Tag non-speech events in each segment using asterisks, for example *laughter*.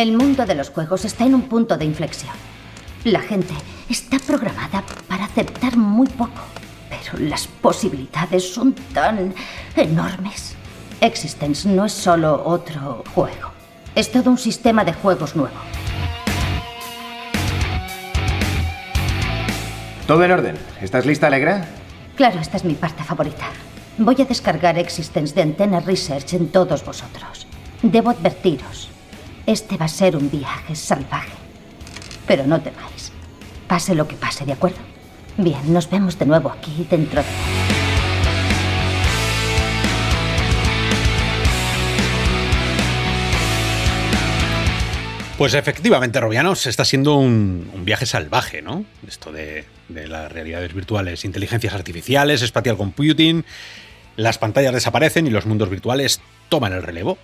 El mundo de los juegos está en un punto de inflexión. La gente está programada para aceptar muy poco, pero las posibilidades son tan enormes. Existence no es solo otro juego, es todo un sistema de juegos nuevo. Todo en orden. ¿Estás lista, Alegra? Claro, esta es mi parte favorita. Voy a descargar Existence de Antena Research en todos vosotros. Debo advertiros, este va a ser un viaje salvaje. Pero no temáis. Pase lo que pase, ¿de acuerdo? Bien, nos vemos de nuevo aquí dentro de... Pues efectivamente, Robianos, está siendo un, viaje salvaje, ¿no? Esto de, las realidades virtuales, inteligencias artificiales, spatial computing, las pantallas desaparecen y los mundos virtuales toman el relevo.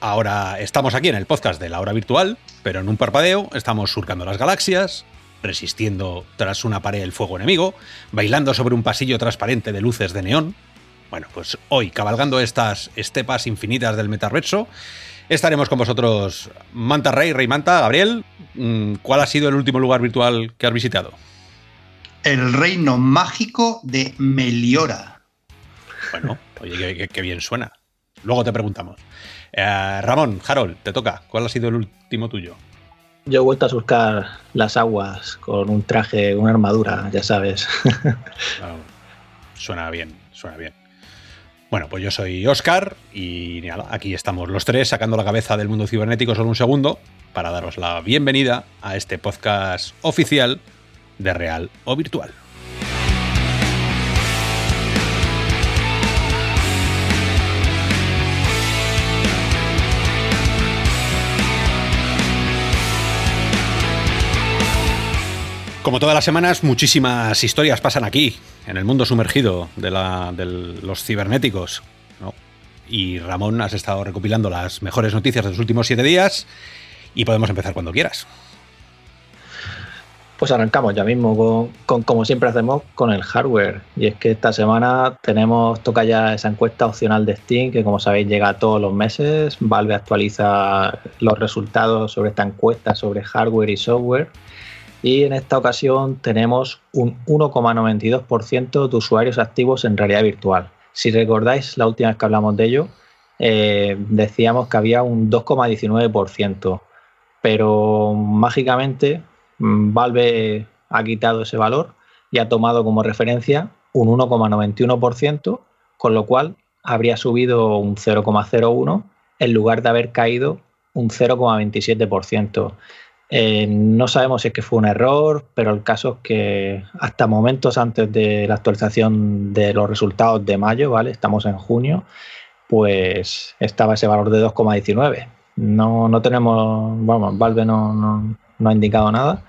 Ahora estamos aquí en el podcast de la hora virtual, pero en un parpadeo estamos surcando las galaxias, resistiendo tras una pared el fuego enemigo, bailando sobre un pasillo transparente de luces de neón. Bueno, pues hoy, cabalgando estas estepas infinitas del metaverso, estaremos con vosotros Manta Rey, Rey Manta, Gabriel. mm, ¿Cuál ha sido el último lugar virtual que has visitado? El reino mágico de Meliora. Bueno, oye, qué, qué- qué bien suena. Luego te preguntamos. Eh, Ramón, Harold, te toca. ¿Cuál ha sido el último tuyo? Yo he vuelto a surcar las aguas con un traje, una armadura, ya sabes. *laughs* Ah, suena bien, suena bien. Bueno, pues yo soy Oscar y nada, aquí estamos los tres sacando la cabeza del mundo cibernético solo un segundo para daros la bienvenida a este podcast oficial de Real o Virtual. Como todas las semanas, muchísimas historias pasan aquí, en el mundo sumergido de, los cibernéticos. Y Ramón, has estado recopilando las mejores noticias de los últimos siete días y podemos empezar cuando quieras. Pues arrancamos ya mismo con, con, como siempre hacemos, con el hardware. Y es que esta semana tenemos, toca ya esa encuesta opcional de Steam, que como sabéis llega todos los meses. Valve actualiza los resultados sobre esta encuesta sobre hardware y software. Y en esta ocasión tenemos un 1,92% de usuarios activos en realidad virtual. Si recordáis la última vez que hablamos de ello, eh, decíamos que había un 2,19%. Pero mágicamente mm, Valve ha quitado ese valor y ha tomado como referencia un 1,91%, con lo cual habría subido un 0,01 en lugar de haber caído un 0,27%. Eh, no sabemos si es que fue un error, pero el caso es que hasta momentos antes de la actualización de los resultados de mayo, ¿vale? Estamos en junio, pues estaba ese valor de 2,19. No, no tenemos, vamos, Valve no, no, ha indicado nada.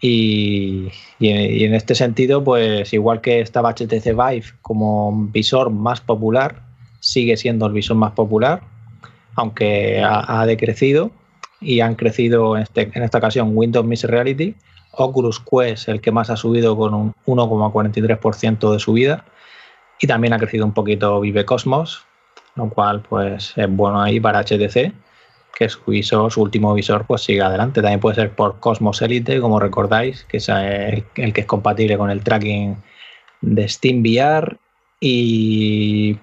Y, y, en este sentido, pues igual que estaba HTC Vive como visor más popular, sigue siendo el visor más popular, aunque ha decrecido y han crecido en, este, en, esta ocasión Windows Mixed Reality, Oculus Quest el que más ha subido con un 1,43% de subida y también ha crecido un poquito Vive Cosmos, lo cual pues es bueno ahí para HTC que su visor, su último visor pues sigue adelante. También puede ser por Cosmos Elite, como recordáis, que es el, el que es compatible con el tracking de Steam VR y,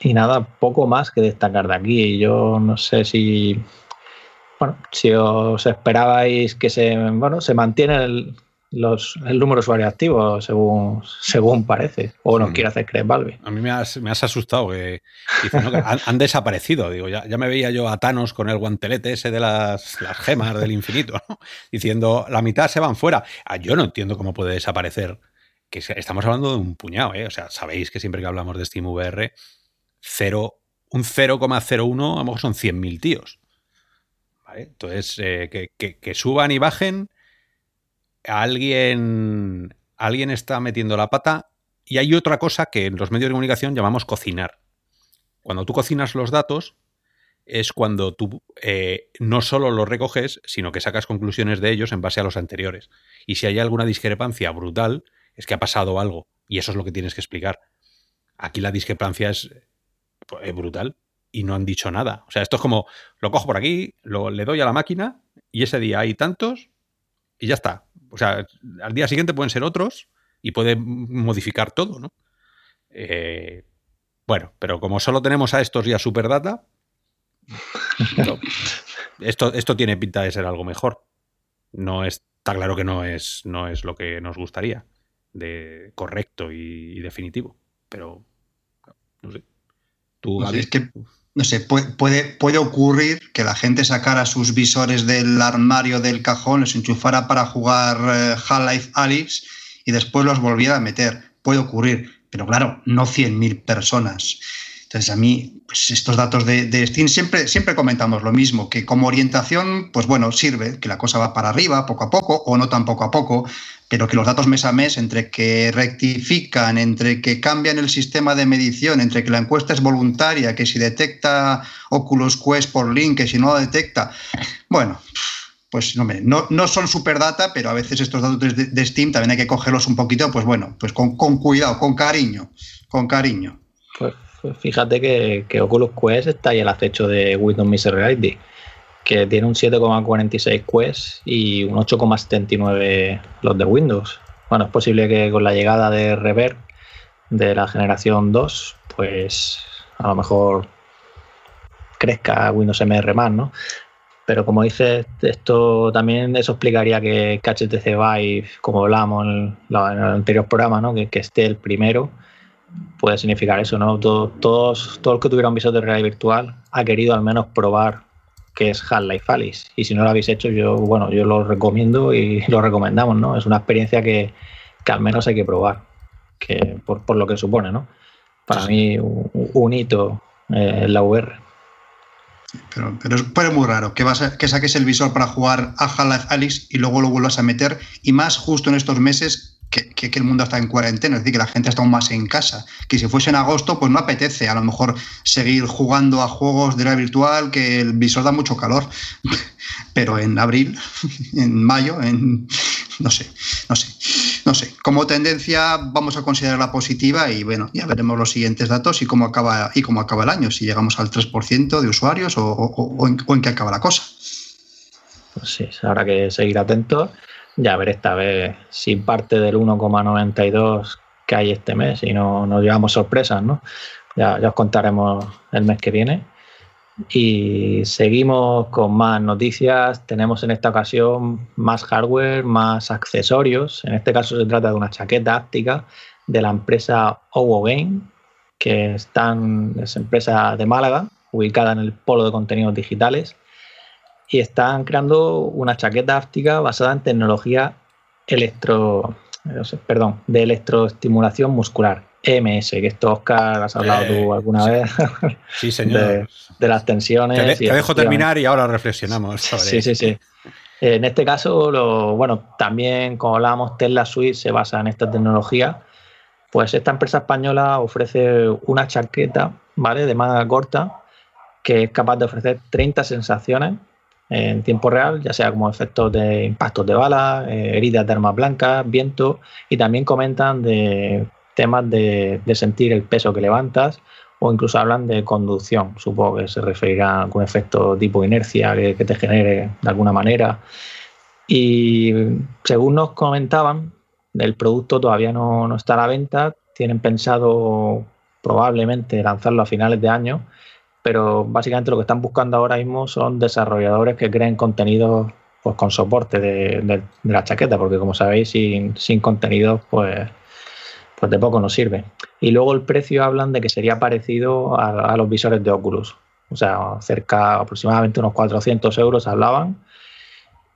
y nada, poco más que destacar de aquí. Yo no sé si bueno, si os esperabais que se, bueno, se mantiene el, los, el número de usuarios activos, según, según parece, o nos mm. quiere hacer creer Valve. A mí me has, me has asustado, que, dice, ¿no? que han, han, desaparecido. Digo, ya, ya, me veía yo a Thanos con el guantelete ese de las, las gemas del infinito, ¿no? diciendo, la mitad se van fuera. Ah, yo no entiendo cómo puede desaparecer, que estamos hablando de un puñado, ¿eh? O sea, sabéis que siempre que hablamos de SteamVR, cero, un 0,01 a lo mejor son 100.000 tíos. Entonces, eh, que, suban y bajen, alguien, alguien está metiendo la pata. Y hay otra cosa que en los medios de comunicación llamamos cocinar. Cuando tú cocinas los datos, es cuando tú eh, no solo los recoges, sino que sacas conclusiones de ellos en base a los anteriores. Y si hay alguna discrepancia brutal, es que ha pasado algo. Y eso es lo que tienes que explicar. Aquí la discrepancia es, es brutal. Y no han dicho nada. O sea, esto es como, lo cojo por aquí, lo, le doy a la máquina y ese día hay tantos y ya está. O sea, al día siguiente pueden ser otros y puede modificar todo, ¿no? Eh, bueno, pero como solo tenemos a estos y a Superdata, *laughs* esto, esto tiene pinta de ser algo mejor. No está claro que no es, no es lo que nos gustaría, de correcto y, definitivo. Pero no sé. ¿Tú, no es que, no sé, puede, puede ocurrir que la gente sacara sus visores del armario del cajón, los enchufara para jugar eh, Half-Life Alyx y después los volviera a meter. Puede ocurrir, pero claro, no 100.000 personas. Entonces, a mí, pues estos datos de, Steam siempre, siempre comentamos lo mismo, que como orientación, pues bueno, sirve, que la cosa va para arriba poco a poco o no tan poco a poco, pero que los datos mes a mes, entre que rectifican, entre que cambian el sistema de medición, entre que la encuesta es voluntaria, que si detecta Oculus Quest por link, que si no lo detecta, bueno, pues no, no, no son super data, pero a veces estos datos de, Steam también hay que cogerlos un poquito, pues bueno, pues con cuidado, con cariño, con cariño. Pues fíjate que, Oculus Quest está ahí al acecho de Windows Mixed Reality, que tiene un 7,46 Quest y un 8,79 los de Windows. Bueno, es posible que con la llegada de Reverb de la generación 2, pues a lo mejor crezca Windows MR más, ¿no? Pero como dices, esto también eso explicaría que HTC Vive, como hablamos en el, anterior programa, ¿no? que, que esté el primero puede significar eso, ¿no? Todo, todos, todo el que tuviera un visor de realidad virtual ha querido al menos probar qué es Half-Life Alice. Y si no lo habéis hecho, yo, bueno, yo lo recomiendo y *laughs* lo recomendamos, ¿no? Es una experiencia que, al menos hay que probar, que por, lo que supone, ¿no? Para mí, un, hito eh, en la VR. Pero, pero, es, muy raro que, vas que saques el visor para jugar a Half-Life Alice y luego lo vuelvas a meter, y más justo en estos meses que, el mundo está en cuarentena, es decir, que la gente está aún más en casa. Que si fuese en agosto, pues no apetece a lo mejor seguir jugando a juegos de la virtual, que el visor da mucho calor. *laughs* Pero en abril, *laughs* en mayo, en no sé, no sé, no sé. Como tendencia vamos a considerarla positiva y bueno, ya veremos los siguientes datos y cómo acaba, y cómo acaba el año, si llegamos al 3% de usuarios o, en, qué acaba la cosa. Pues sí, habrá que seguir atentos ya ver esta vez si parte del 1,92 que hay este mes y no nos llevamos sorpresas, ¿no? Ya, os contaremos el mes que viene. Y seguimos con más noticias. Tenemos en esta ocasión más hardware, más accesorios. En este caso se trata de una chaqueta áptica de la empresa OWO Game, que están, es empresa de Málaga, ubicada en el polo de contenidos digitales y están creando una chaqueta áptica basada en tecnología electro, perdón, de electroestimulación muscular, EMS, que esto Oscar has hablado tú eh, alguna vez. Sí, señor. *laughs* De, las tensiones. Te, dejo terminar y ahora reflexionamos. sí, sí, sí. En este caso, lo, bueno, también como hablábamos, Tesla Suite se basa en esta tecnología. Pues esta empresa española ofrece una chaqueta, ¿vale? De manga corta, que es capaz de ofrecer 30 sensaciones en tiempo real, ya sea como efectos de impactos de bala, eh, heridas de armas blancas, viento, y también comentan de temas de, sentir el peso que levantas o incluso hablan de conducción, supongo que se referirá a algún efecto tipo inercia que, te genere de alguna manera. Y según nos comentaban, el producto todavía no, no está a la venta, tienen pensado probablemente lanzarlo a finales de año pero básicamente lo que están buscando ahora mismo son desarrolladores que creen contenido pues, con soporte de, la chaqueta, porque como sabéis, sin, sin contenido, pues, pues de poco nos sirve. Y luego el precio hablan de que sería parecido a, los visores de Oculus, o sea, cerca aproximadamente unos 400 euros hablaban.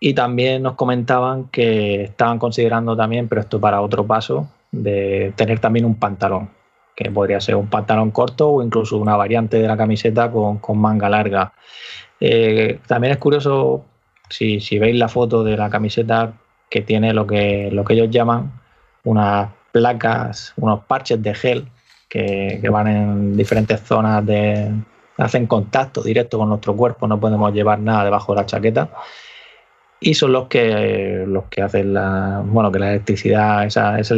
Y también nos comentaban que estaban considerando también, pero esto para otro paso, de tener también un pantalón que podría ser un pantalón corto o incluso una variante de la camiseta con, manga larga. Eh, también es curioso, si, veis la foto de la camiseta, que tiene lo que, lo que ellos llaman unas placas, unos parches de gel que, van en diferentes zonas de... hacen contacto directo con nuestro cuerpo, no podemos llevar nada debajo de la chaqueta y son los que los que hacen la bueno que la electricidad esa, esa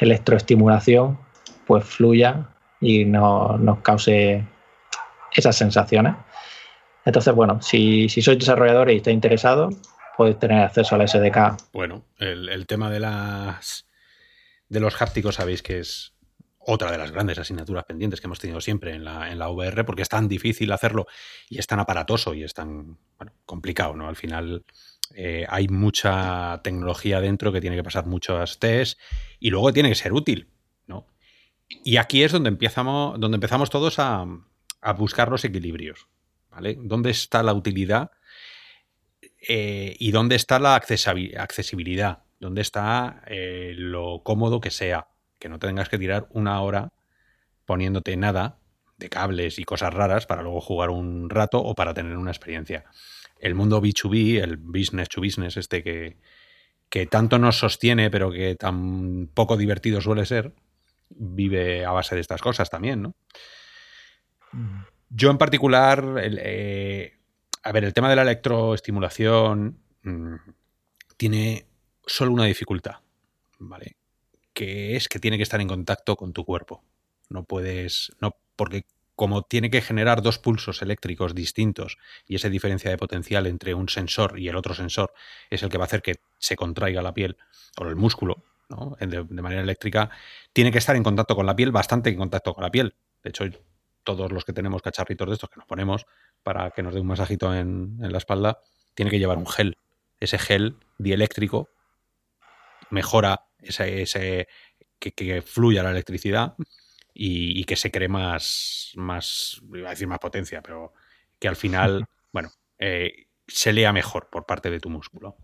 electroestimulación pues fluya y no, nos cause esas sensaciones. Entonces, bueno, si, si sois desarrolladores y estáis interesados, podéis tener acceso al SDK. Bueno, el, tema de las de los hápticos sabéis que es otra de las grandes asignaturas pendientes que hemos tenido siempre en la, en la VR, porque es tan difícil hacerlo y es tan aparatoso y es tan complicado, ¿no? Al final eh, hay mucha tecnología dentro que tiene que pasar muchos tests y luego tiene que ser útil. Y aquí es donde empezamos, donde empezamos todos a, buscar los equilibrios, ¿vale? ¿Dónde está la utilidad eh, y dónde está la accesibilidad? ¿Dónde está eh, lo cómodo que sea? Que no tengas que tirar una hora poniéndote nada de cables y cosas raras para luego jugar un rato o para tener una experiencia el mundo B2B, el business to business, este que, que tanto nos sostiene, pero que tan poco divertido suele ser, vive a base de estas cosas también, ¿no? Mm. Yo en particular, eh, a ver, el tema de la electroestimulación mm, tiene solo una dificultad, ¿vale? Que es que tiene que estar en contacto con tu cuerpo. No puedes, no, porque como tiene que generar dos pulsos eléctricos distintos y esa diferencia de potencial entre un sensor y el otro sensor es el que va a hacer que se contraiga la piel o el músculo de, manera eléctrica, tiene que estar en contacto con la piel, bastante en contacto con la piel. De hecho, todos los que tenemos cacharritos de estos que nos ponemos para que nos dé un masajito en, la espalda, tiene que llevar un gel. Ese gel dieléctrico mejora ese, que, que fluya la electricidad y, que se cree más, más, iba a decir más potencia, pero que al final, *laughs* bueno, eh, se lea mejor por parte de tu músculo.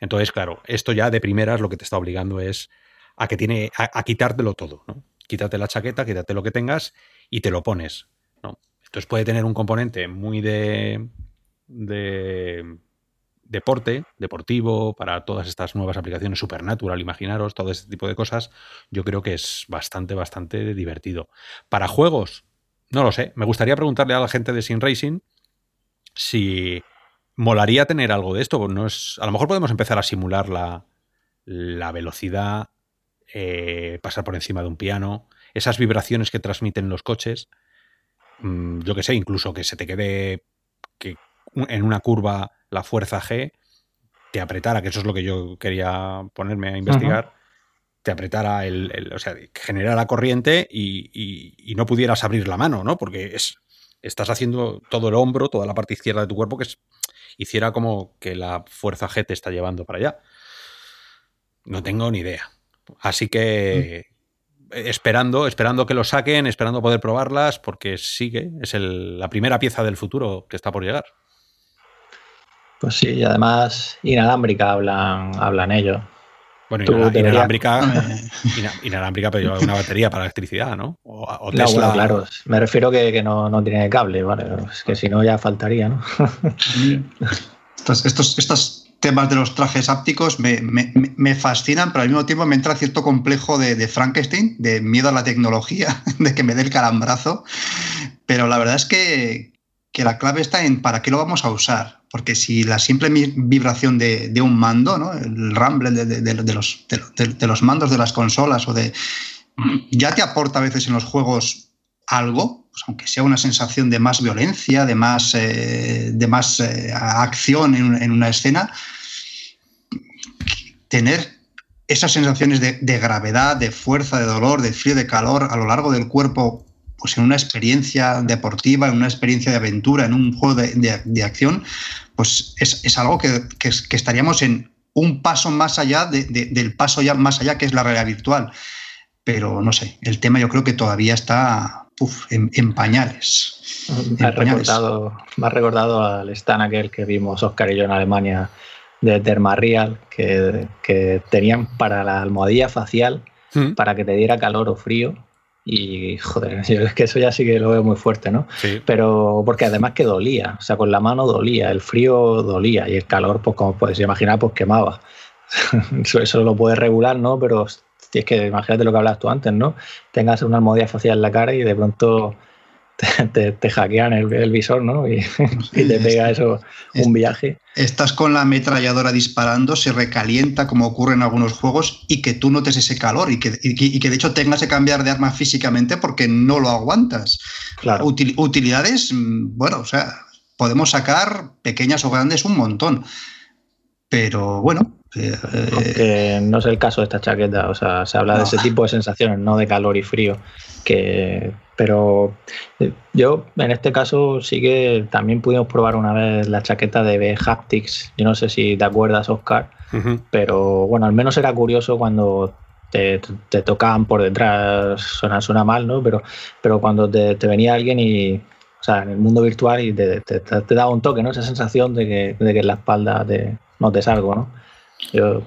Entonces, claro, esto ya de primeras lo que te está obligando es a que tiene, a, quitártelo todo, ¿no? Quítate la chaqueta, quítate lo que tengas y te lo pones, ¿no? Entonces puede tener un componente muy de, de deporte, deportivo, para todas estas nuevas aplicaciones, Supernatural, imaginaros, todo este tipo de cosas, yo creo que es bastante, bastante divertido. Para juegos, no lo sé. Me gustaría preguntarle a la gente de Sin Racing si molaría tener algo de esto. No es, a lo mejor podemos empezar a simular la, la velocidad, eh, pasar por encima de un piano, esas vibraciones que transmiten los coches. Mm, yo que sé, incluso que se te quede que en una curva la fuerza G te apretara, que eso es lo que yo quería ponerme a investigar, te apretara el, o sea, generara corriente y, no pudieras abrir la mano, ¿no? Porque es, estás haciendo todo el hombro, toda la parte izquierda de tu cuerpo que hiciera como que la fuerza G te está llevando para allá. No tengo ni idea. Así que mm. esperando, esperando que lo saquen, esperando poder probarlas, porque sigue, es la primera pieza del futuro que está por llegar. Pues sí, y además inalámbrica hablan, hablan ellos. Bueno, inalámbrica, *laughs* inalámbrica, pero lleva una batería para electricidad, ¿no? O, Tesla... claro, me refiero que, que no, no, tiene cable, ¿vale? Es que si no ya faltaría, ¿no? *laughs* estos, estos, estos temas de los trajes ápticos me, me, me, fascinan, pero al mismo tiempo me entra cierto complejo de, de, Frankenstein, de miedo a la tecnología, *laughs* de que me dé el calambrazo. Pero la verdad es que, que la clave está en para qué lo vamos a usar. Porque si la simple vibración de, un mando, el rumble de, los, de, los, mandos de las consolas o de. ya te aporta a veces en los juegos algo, pues aunque sea una sensación de más violencia, de más, eh, de más eh, acción en, una escena, tener esas sensaciones de, gravedad, de fuerza, de dolor, de frío, de calor a lo largo del cuerpo, pues en una experiencia deportiva, en una experiencia de aventura, en un juego de, acción, pues es, algo que, estaríamos en un paso más allá del paso ya más allá que es la realidad virtual. Pero no sé, el tema yo creo que todavía está en, pañales. Me ha, recordado, me ha recordado al stand aquel que vimos Oscar y yo en Alemania de Dermarreal, que, que tenían para la almohadilla facial, mm. para que te diera calor o frío, y joder, *laughs* es que eso ya sí que lo veo muy fuerte, ¿no? Sí. Pero porque además que dolía, o sea, con la mano dolía, el frío dolía y el calor, pues como puedes imaginar, pues quemaba. *laughs* eso, eso lo puedes regular, ¿no? Pero es que imagínate lo que hablas tú antes, ¿no? Tengas una almohadilla facial en la cara y de pronto *laughs* te, hackean el, visor, ¿no? Y, *laughs* te pega eso un viaje. Estás con la ametralladora disparando, se recalienta como ocurre en algunos juegos y que tú notes ese calor y que, y que de hecho tengas que cambiar de arma físicamente porque no lo aguantas. Claro. utilidades, bueno, o sea, podemos sacar pequeñas o grandes un montón. Pero bueno. Eh, no es el caso de esta chaqueta, o sea, se habla de ese tipo de sensaciones, no de calor y frío. Que, pero eh, yo en este caso sí que también pudimos probar una vez la chaqueta de B Haptics. Yo no sé si te acuerdas, Oscar, pero bueno, al menos era curioso cuando te, tocaban por detrás, suena, suena mal, ¿no? Pero, pero cuando te, venía alguien y, o sea, en el mundo virtual y te, daba un toque, ¿no? Esa sensación de que, de que en la espalda te notes algo, ¿no? Yo...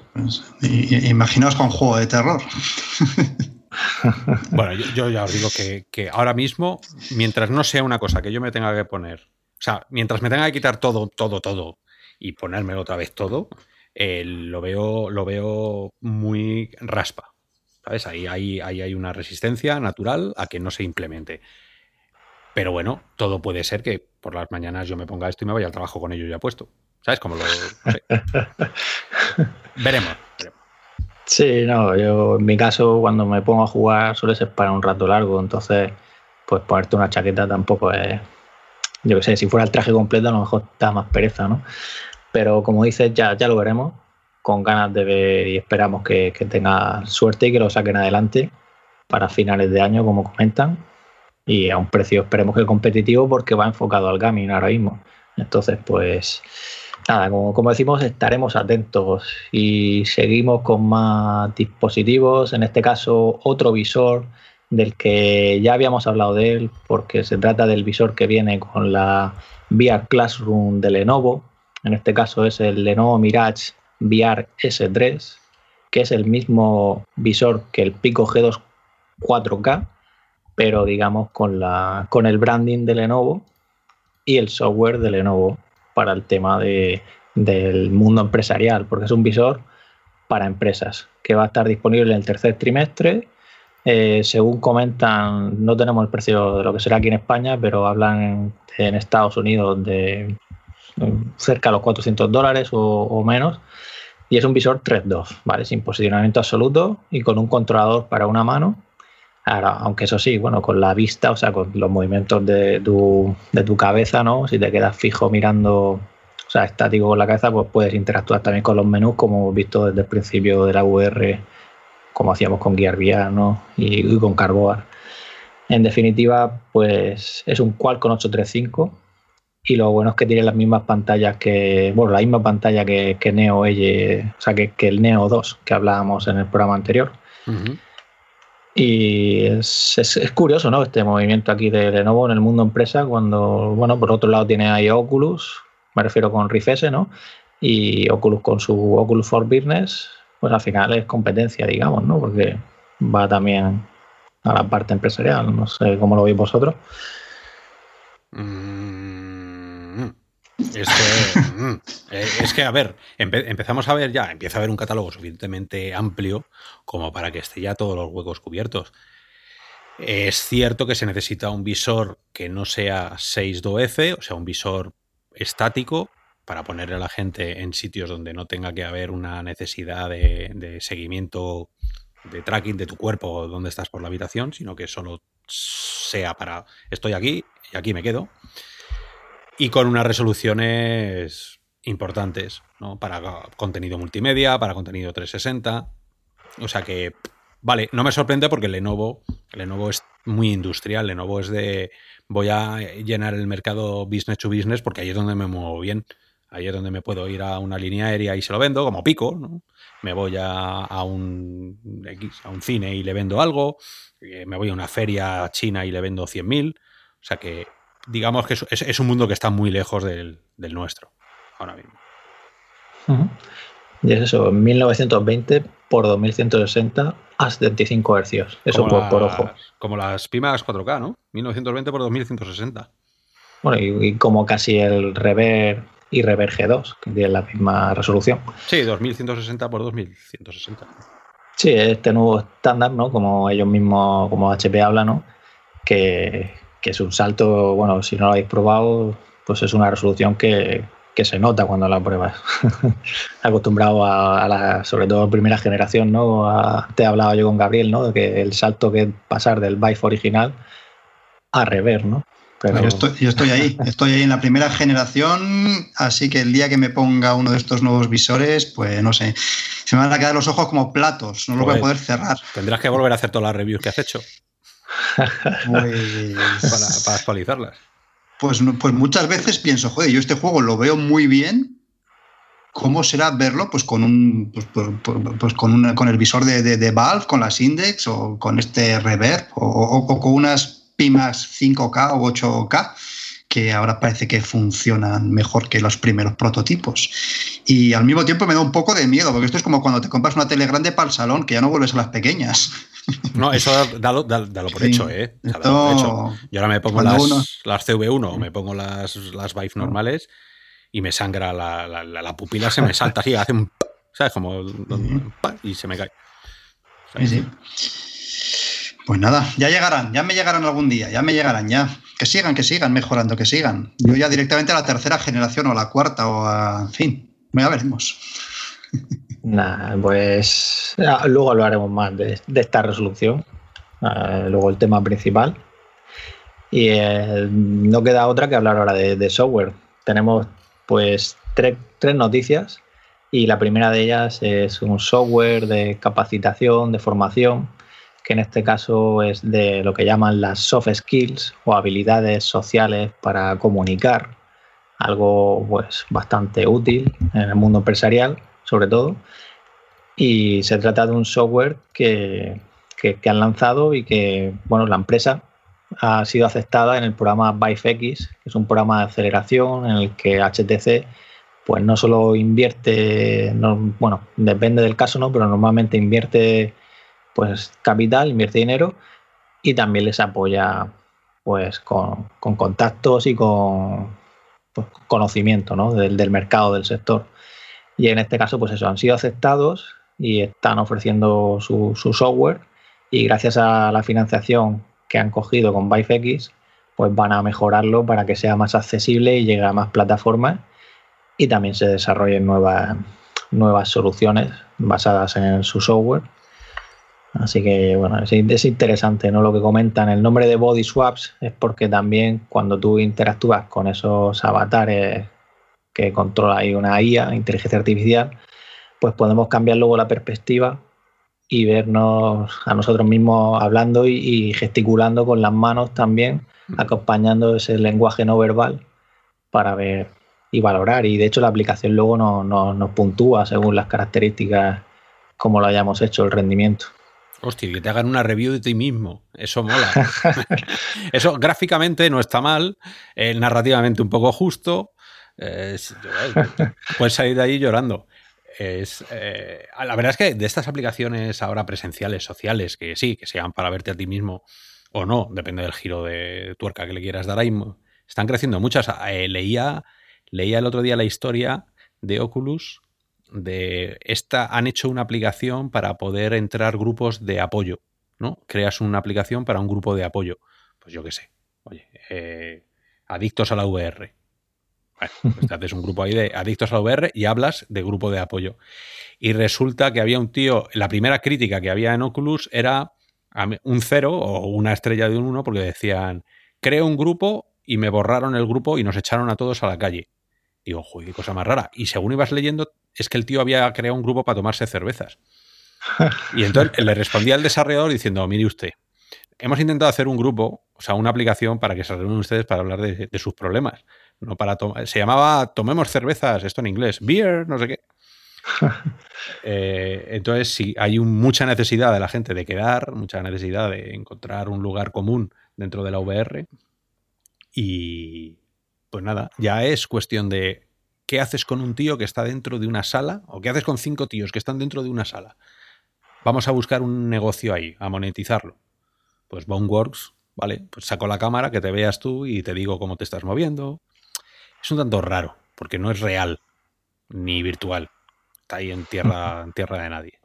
Imaginaos con juego de terror. *laughs* *laughs* bueno, yo, ya os digo que, ahora mismo, mientras no sea una cosa que yo me tenga que poner, o sea, mientras me tenga que quitar todo, todo, todo y ponerme otra vez todo, eh, lo, veo, lo veo muy raspa. ¿Sabes? Ahí, ahí, ahí hay una resistencia natural a que no se implemente. Pero bueno, todo puede ser que por las mañanas yo me ponga esto y me vaya al trabajo con ello ya puesto. ¿Sabes? Como lo. *laughs* veremos, Sí, no, yo en mi caso cuando me pongo a jugar suele ser para un rato largo, entonces pues ponerte una chaqueta tampoco es, yo qué sé, si fuera el traje completo a lo mejor da más pereza, ¿no? Pero como dices, ya, ya lo veremos, con ganas de ver y esperamos que, que tenga suerte y que lo saquen adelante para finales de año, como comentan, y a un precio esperemos que competitivo porque va enfocado al gaming ahora mismo. Entonces, pues nada, como, decimos, estaremos atentos y seguimos con más dispositivos, en este caso otro visor del que ya habíamos hablado de él, porque se trata del visor que viene con la VR Classroom de Lenovo, en este caso es el Lenovo Mirage VR S3, que es el mismo visor que el Pico G2 4K, pero digamos con, la, con el branding de Lenovo y el software de Lenovo para el tema de, del mundo empresarial, porque es un visor para empresas que va a estar disponible en el tercer trimestre. Eh, según comentan, no tenemos el precio de lo que será aquí en España, pero hablan en, Estados Unidos de cerca de los 400 dólares o, menos. Y es un visor 3.2, ¿vale? Sin posicionamiento absoluto y con un controlador para una mano. Ahora, aunque eso sí, bueno, con la vista, o sea, con los movimientos de tu, de tu cabeza, ¿no? Si te quedas fijo mirando, o sea, estático con la cabeza, pues puedes interactuar también con los menús, como hemos visto desde el principio de la VR, como hacíamos con Gear VR, ¿no? Y, con Carboard. En definitiva, pues es un Qualcomm 835 y lo bueno es que tiene las mismas pantallas que, bueno, la misma pantalla que, Neo L, o sea, que, el Neo 2 que hablábamos en el programa anterior. Y es, curioso, ¿no? Este movimiento aquí de Lenovo en el mundo empresa, cuando, bueno, por otro lado tiene ahí Oculus, me refiero con Rift S, ¿no? Y Oculus con su Oculus for Business, pues al final es competencia, digamos, ¿no? Porque va también a la parte empresarial, no sé cómo lo veis vosotros. Mm, es que, mm, eh, es que, a ver, empezamos a ver ya, empieza a haber un catálogo suficientemente amplio como para que esté ya todos los huecos cubiertos. Es cierto que se necesita un visor que no sea 6.2F, o sea, un visor estático para ponerle a la gente en sitios donde no tenga que haber una necesidad de, de seguimiento, de tracking de tu cuerpo, donde estás por la habitación, sino que solo sea para estoy aquí y aquí me quedo y con unas resoluciones importantes, ¿no? Para contenido multimedia, para contenido 360. O sea que, vale, no me sorprende porque Lenovo, Lenovo es muy industrial, Lenovo es de voy a llenar el mercado business to business porque ahí es donde me muevo bien. Ahí es donde me puedo ir a una línea aérea y se lo vendo, como pico, ¿no? Me voy a, un a un cine y le vendo algo, eh, me voy a una feria china y le vendo 100.000. O sea que digamos que es, un mundo que está muy lejos del, nuestro ahora mismo. Y es eso, 1920 por 2160 a 75 Hz. Eso por, ojo. Como las Pimax 4K, ¿no? 1920 por 2160. Bueno, y, como casi el Rever y Rever G2, que tiene la misma resolución. Sí, 2160 por 2160. Sí, este nuevo estándar, ¿no? Como ellos mismos, como HP habla, ¿no? Que, que es un salto, bueno, si no lo habéis probado, pues es una resolución que, se nota cuando la pruebas. *laughs* Acostumbrado a, la, sobre todo primera generación, ¿no? te he hablado yo con Gabriel, ¿no? De que el salto que es pasar del Vive original a rever, ¿no? Pero... Yo, estoy, yo, estoy, ahí, estoy ahí en la primera generación, así que el día que me ponga uno de estos nuevos visores, pues no sé, se me van a quedar los ojos como platos, no lo voy a poder cerrar. Tendrás que volver a hacer todas las reviews que has hecho. Pues... para, actualizarlas. Pues, pues muchas veces pienso, joder, yo este juego lo veo muy bien, ¿cómo será verlo? Pues con un pues, pues, pues con, con, el visor de, de, Valve, con las Index o con este Reverb o, o, con unas Pimax 5K o 8K que ahora parece que funcionan mejor que los primeros prototipos. Y al mismo tiempo me da un poco de miedo, porque esto es como cuando te compras una tele grande para el salón, que ya no vuelves a las pequeñas. No, eso dalo, dalo, por hecho, ¿eh? Yo ahora me pongo las, las, CV1 o me pongo las, las Vive normales y me sangra la, la, pupila, se me salta así, hace un... ¿Sabes? Como... Y se me cae. Pues nada, ya llegarán, ya me llegarán algún día, ya me llegarán, ya. Que sigan, que sigan mejorando, que sigan. Yo ya directamente a la tercera generación o a la cuarta o a... En fin, ya veremos. *laughs* Nada, pues luego hablaremos más de, esta resolución. Ah, luego el tema principal. Y eh, no queda otra que hablar ahora de software. Tenemos pues tres, noticias y la primera de ellas es un software de capacitación, de formación, que en este caso es de lo que llaman las soft skills o habilidades sociales para comunicar, algo pues bastante útil en el mundo empresarial, sobre todo. Y se trata de un software que, que, han lanzado y que, bueno, la empresa ha sido aceptada en el programa BIFEX, que es un programa de aceleración en el que HTC pues no solo invierte, bueno, depende del caso, ¿no? Pero normalmente invierte pues capital, invierte dinero y también les apoya pues con, contactos y con pues, conocimiento ¿no? del, del, mercado del sector. Y en este caso, pues eso, han sido aceptados y están ofreciendo su, su software y gracias a la financiación que han cogido con ByFX, pues van a mejorarlo para que sea más accesible y llegue a más plataformas y también se desarrollen nuevas, nuevas soluciones basadas en su software. Así que bueno, es, es, interesante ¿no? lo que comentan. El nombre de Body Swaps es porque también cuando tú interactúas con esos avatares que controla ahí una IA, inteligencia artificial, pues podemos cambiar luego la perspectiva y vernos a nosotros mismos hablando y, gesticulando con las manos también, acompañando ese lenguaje no verbal para ver y valorar. Y de hecho la aplicación luego nos puntúa según las características como lo hayamos hecho, el rendimiento. Hostia, que te hagan una review de ti mismo. Eso mola. *laughs* Eso gráficamente no está mal, eh, narrativamente un poco justo. Eh, puedes salir de ahí llorando es. Eh, la verdad es que de estas aplicaciones ahora presenciales, sociales, que sí, que sean para verte a ti mismo o no, depende del giro de tuerca que le quieras dar ahí, están creciendo muchas. Eh, leía, leía el otro día la historia de Oculus. De esta han hecho una aplicación para poder entrar grupos de apoyo, ¿no? Creas una aplicación para un grupo de apoyo. Pues yo qué sé. Oye, eh, adictos a la VR bueno, pues te haces un grupo ahí de adictos a VR y hablas de grupo de apoyo. Y resulta que había un tío, la primera crítica que había en Oculus era un cero o una estrella de un uno porque decían, creo un grupo y me borraron el grupo y nos echaron a todos a la calle. Digo, joder, qué cosa más rara. Y según ibas leyendo, es que el tío había creado un grupo para tomarse cervezas. Y entonces le respondía al desarrollador diciendo, mire usted, hemos intentado hacer un grupo, o sea, una aplicación para que se reúnan ustedes para hablar de sus problemas no para Se llamaba Tomemos cervezas, esto en inglés, beer, no sé qué. *laughs* Eh, entonces, sí, hay mucha necesidad de la gente de quedar, mucha necesidad de encontrar un lugar común dentro de la VR. Y pues nada, ya es cuestión de qué haces con un tío que está dentro de una sala o qué haces con cinco tíos que están dentro de una sala. Vamos a buscar un negocio ahí, a monetizarlo. Pues Boneworks, ¿vale? Pues saco la cámara, que te veas tú y te digo cómo te estás moviendo, es un tanto raro, porque no es real ni virtual. Está ahí en tierra, *laughs* en tierra de nadie.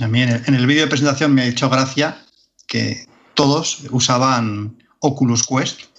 A mí en el, vídeo de presentación me ha hecho gracia que todos usaban Oculus Quest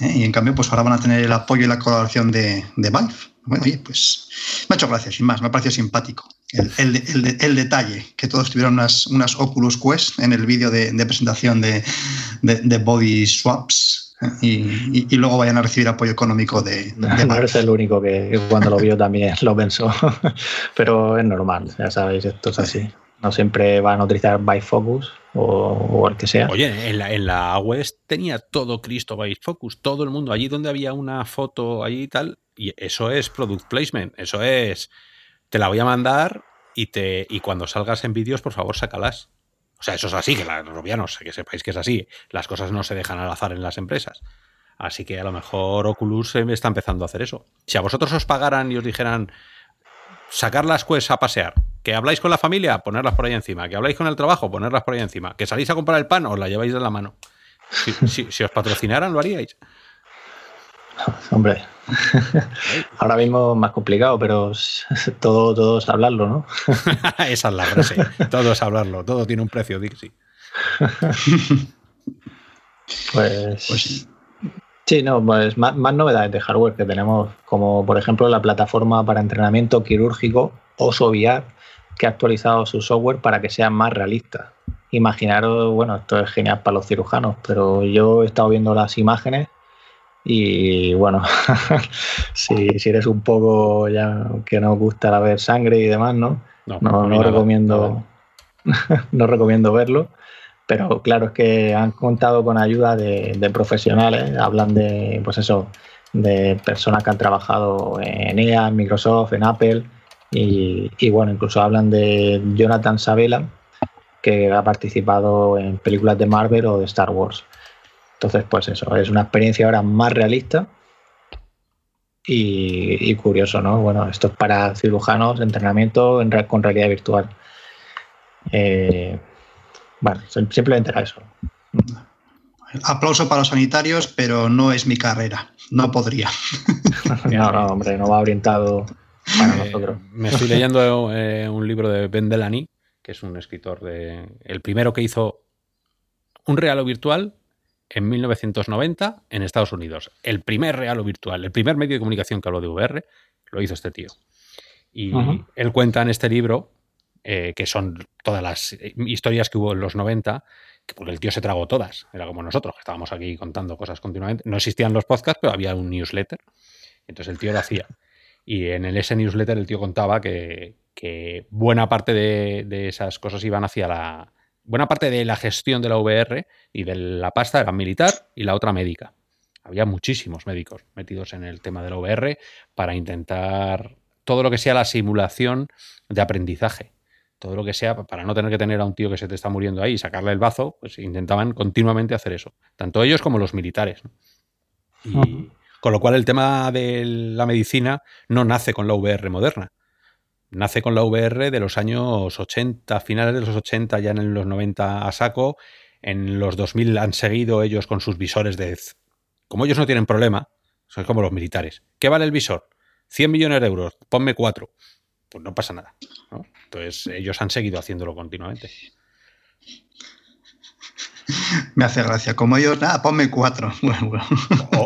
¿eh? y en cambio pues ahora van a tener el apoyo y la colaboración de, de Valve. Bueno, pues me ha hecho gracia, sin más, me ha parecido simpático. El, detalle, que todos tuvieron unas, unas Oculus Quest en el vídeo de, presentación de, Body Swaps y, luego vayan a recibir apoyo económico de... no eres el único que cuando lo vio también lo pensó, *laughs* pero es normal, ya sabéis, esto es así. No siempre van a utilizar Bifocus o, o el que sea. Oye, en la, en la West tenía todo Cristo Bifocus, todo el mundo, allí donde había una foto, allí y tal, y eso es product placement, eso es, te la voy a mandar y, te, y cuando salgas en vídeos, por favor, sácalas. O sea, eso es así, que la, Robianos, que sepáis que es así. Las cosas no se dejan al azar en las empresas. Así que a lo mejor Oculus está empezando a hacer eso. Si a vosotros os pagaran y os dijeran sacar las quests a pasear, que habláis con la familia, ponerlas por ahí encima, que habláis con el trabajo, ponerlas por ahí encima, que salís a comprar el pan, os la lleváis de la mano. si *laughs* os patrocinaran, lo haríais. Hombre, *laughs* ahora mismo es más complicado, pero *laughs* todo, todo es hablarlo, ¿no? Esa es la frase. Todo es hablarlo. Todo tiene un precio, Dixie. pues, pues sí. no, pues más, novedades de hardware que tenemos, como por ejemplo la plataforma para entrenamiento quirúrgico OSOVIAR, que ha actualizado su software para que sea más realista. Imaginaros, bueno, esto es genial para los cirujanos, pero yo he estado viendo las imágenes y bueno, *laughs* si, eres un poco ya que no gusta la ver sangre y demás, ¿no? No, recomiendo, *laughs* no recomiendo verlo. Pero claro, es que han contado con ayuda de, profesionales, hablan de, pues eso, de personas que han trabajado en EA, en Microsoft, en Apple, y, y bueno, incluso hablan de Jonathan Sabela, que ha participado en películas de Marvel o de Star Wars. Entonces, pues eso, es una experiencia ahora más realista y, curioso, ¿no? Bueno, esto es para cirujanos, entrenamiento en, con realidad virtual. Eh, bueno, simplemente era eso. Aplauso para los sanitarios, pero no es mi carrera. No podría. *laughs* no, no, hombre, no va orientado para nosotros. Me estoy leyendo *laughs* eh, un libro de Ben Delany, que es un escritor de. El primero que hizo un real o virtual en 1990 en Estados Unidos. El primer real o virtual, el primer medio de comunicación que habló de VR, lo hizo este tío. Y él cuenta en este libro, eh, que son todas las eh, historias que hubo en los 90, que porque el tío se tragó todas. Era como nosotros, que estábamos aquí contando cosas continuamente. No existían los podcasts, pero había un newsletter. Entonces el tío lo hacía. Y en ese newsletter el tío contaba que, buena parte de esas cosas iban hacia la, buena parte de la gestión de la VR y de la pasta era militar y la otra médica. Había muchísimos médicos metidos en el tema de la VR para intentar todo lo que sea la simulación de aprendizaje. Todo lo que sea, para no tener que tener a un tío que se te está muriendo ahí y sacarle el bazo, pues intentaban continuamente hacer eso. Tanto ellos como los militares. Con lo cual el tema de la medicina no nace con la VR moderna nace con la VR de los años 80, finales de los 80, ya en los 90 a saco. En los 2000 han seguido ellos con sus visores de... Como ellos no tienen problema, son como los militares. ¿Qué vale el visor? 100 millones de euros, ponme cuatro. Pues no pasa nada. Entonces ellos han seguido haciéndolo continuamente. Me hace gracia. Como ellos, nada, ponme cuatro. *laughs*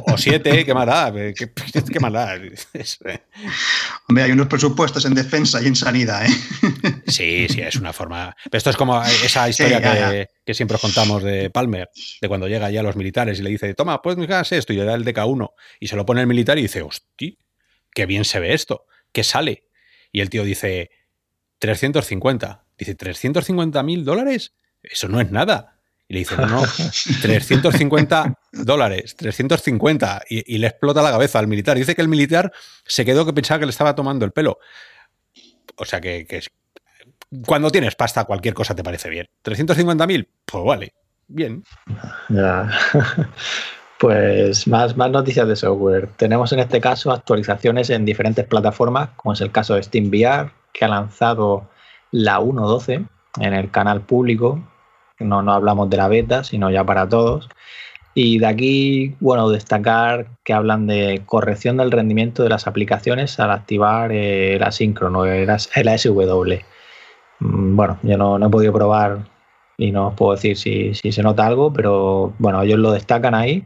O, siete, qué maldad. Qué, qué maldad. Hombre, hay unos presupuestos en defensa y en sanidad, ¿eh? *laughs* Sí, sí, es una forma. Esto es como esa historia que, siempre os contamos de Palmer, de cuando llega ya a los militares y le dice, toma, pues hagas esto, y le da el DK1, y se lo pone el militar y dice, hostia, qué bien se ve esto, qué sale. Y el tío dice, 350. Dice, ¿350 mil dólares? Eso no es nada. Y le dice, no, no, 350 dólares, 350. Y, le explota la cabeza al militar. Dice que el militar se quedó que pensaba que le estaba tomando el pelo. O sea que, cuando tienes pasta, cualquier cosa te parece bien. ¿350.000? Pues vale, bien. *laughs* Pues más, más noticias de software. Tenemos en este caso actualizaciones en diferentes plataformas, como es el caso de SteamVR, que ha lanzado la 1.12 en el canal público no, no hablamos de la beta, sino ya para todos. Y de aquí, bueno, destacar que hablan de corrección del rendimiento de las aplicaciones al activar eh, el asíncrono, el, el SW. Mm, bueno, yo no, he podido probar y no os puedo decir si, se nota algo, pero bueno, ellos lo destacan ahí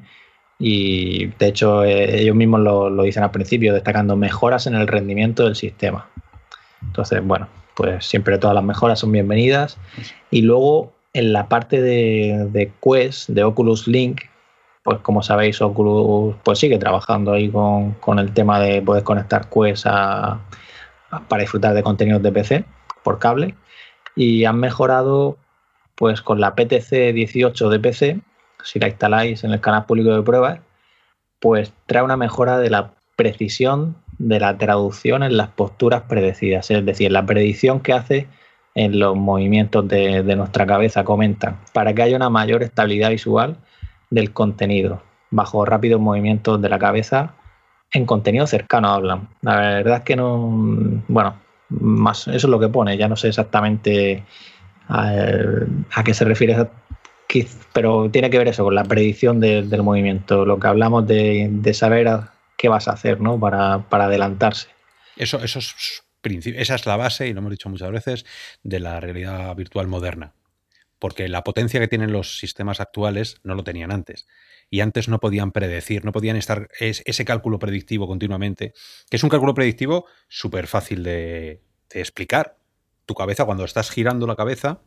y de hecho eh, ellos mismos lo, lo, dicen al principio, destacando mejoras en el rendimiento del sistema. Entonces, bueno, pues siempre todas las mejoras son bienvenidas. Y luego en la parte de, de Quest, de Oculus Link, pues como sabéis, Oculus pues sigue trabajando ahí con, con el tema de poder conectar Quest a, para disfrutar de contenidos de PC por cable. Y han mejorado pues con la PTC 18 de PC si la instaláis en el canal público de pruebas, pues trae una mejora de la precisión de la traducción en las posturas predecidas, es decir, la predicción que hace en los movimientos de, nuestra cabeza, comentan, para que haya una mayor estabilidad visual del contenido, bajo rápidos movimientos de la cabeza, en contenido cercano hablan. La verdad es que no, bueno, más, eso es lo que pone, ya no sé exactamente a, a qué se refiere pero tiene que ver eso con la predicción del movimiento, lo que hablamos de, saber qué vas a hacer ¿no? para, adelantarse. Eso, eso esa es la base, y lo hemos dicho muchas veces, de la realidad virtual moderna. Porque la potencia que tienen los sistemas actuales no lo tenían antes. Y antes no podían predecir, no podían estar ese cálculo predictivo continuamente, que es un cálculo predictivo súper fácil de explicar. Tu cabeza, cuando estás girando la cabeza,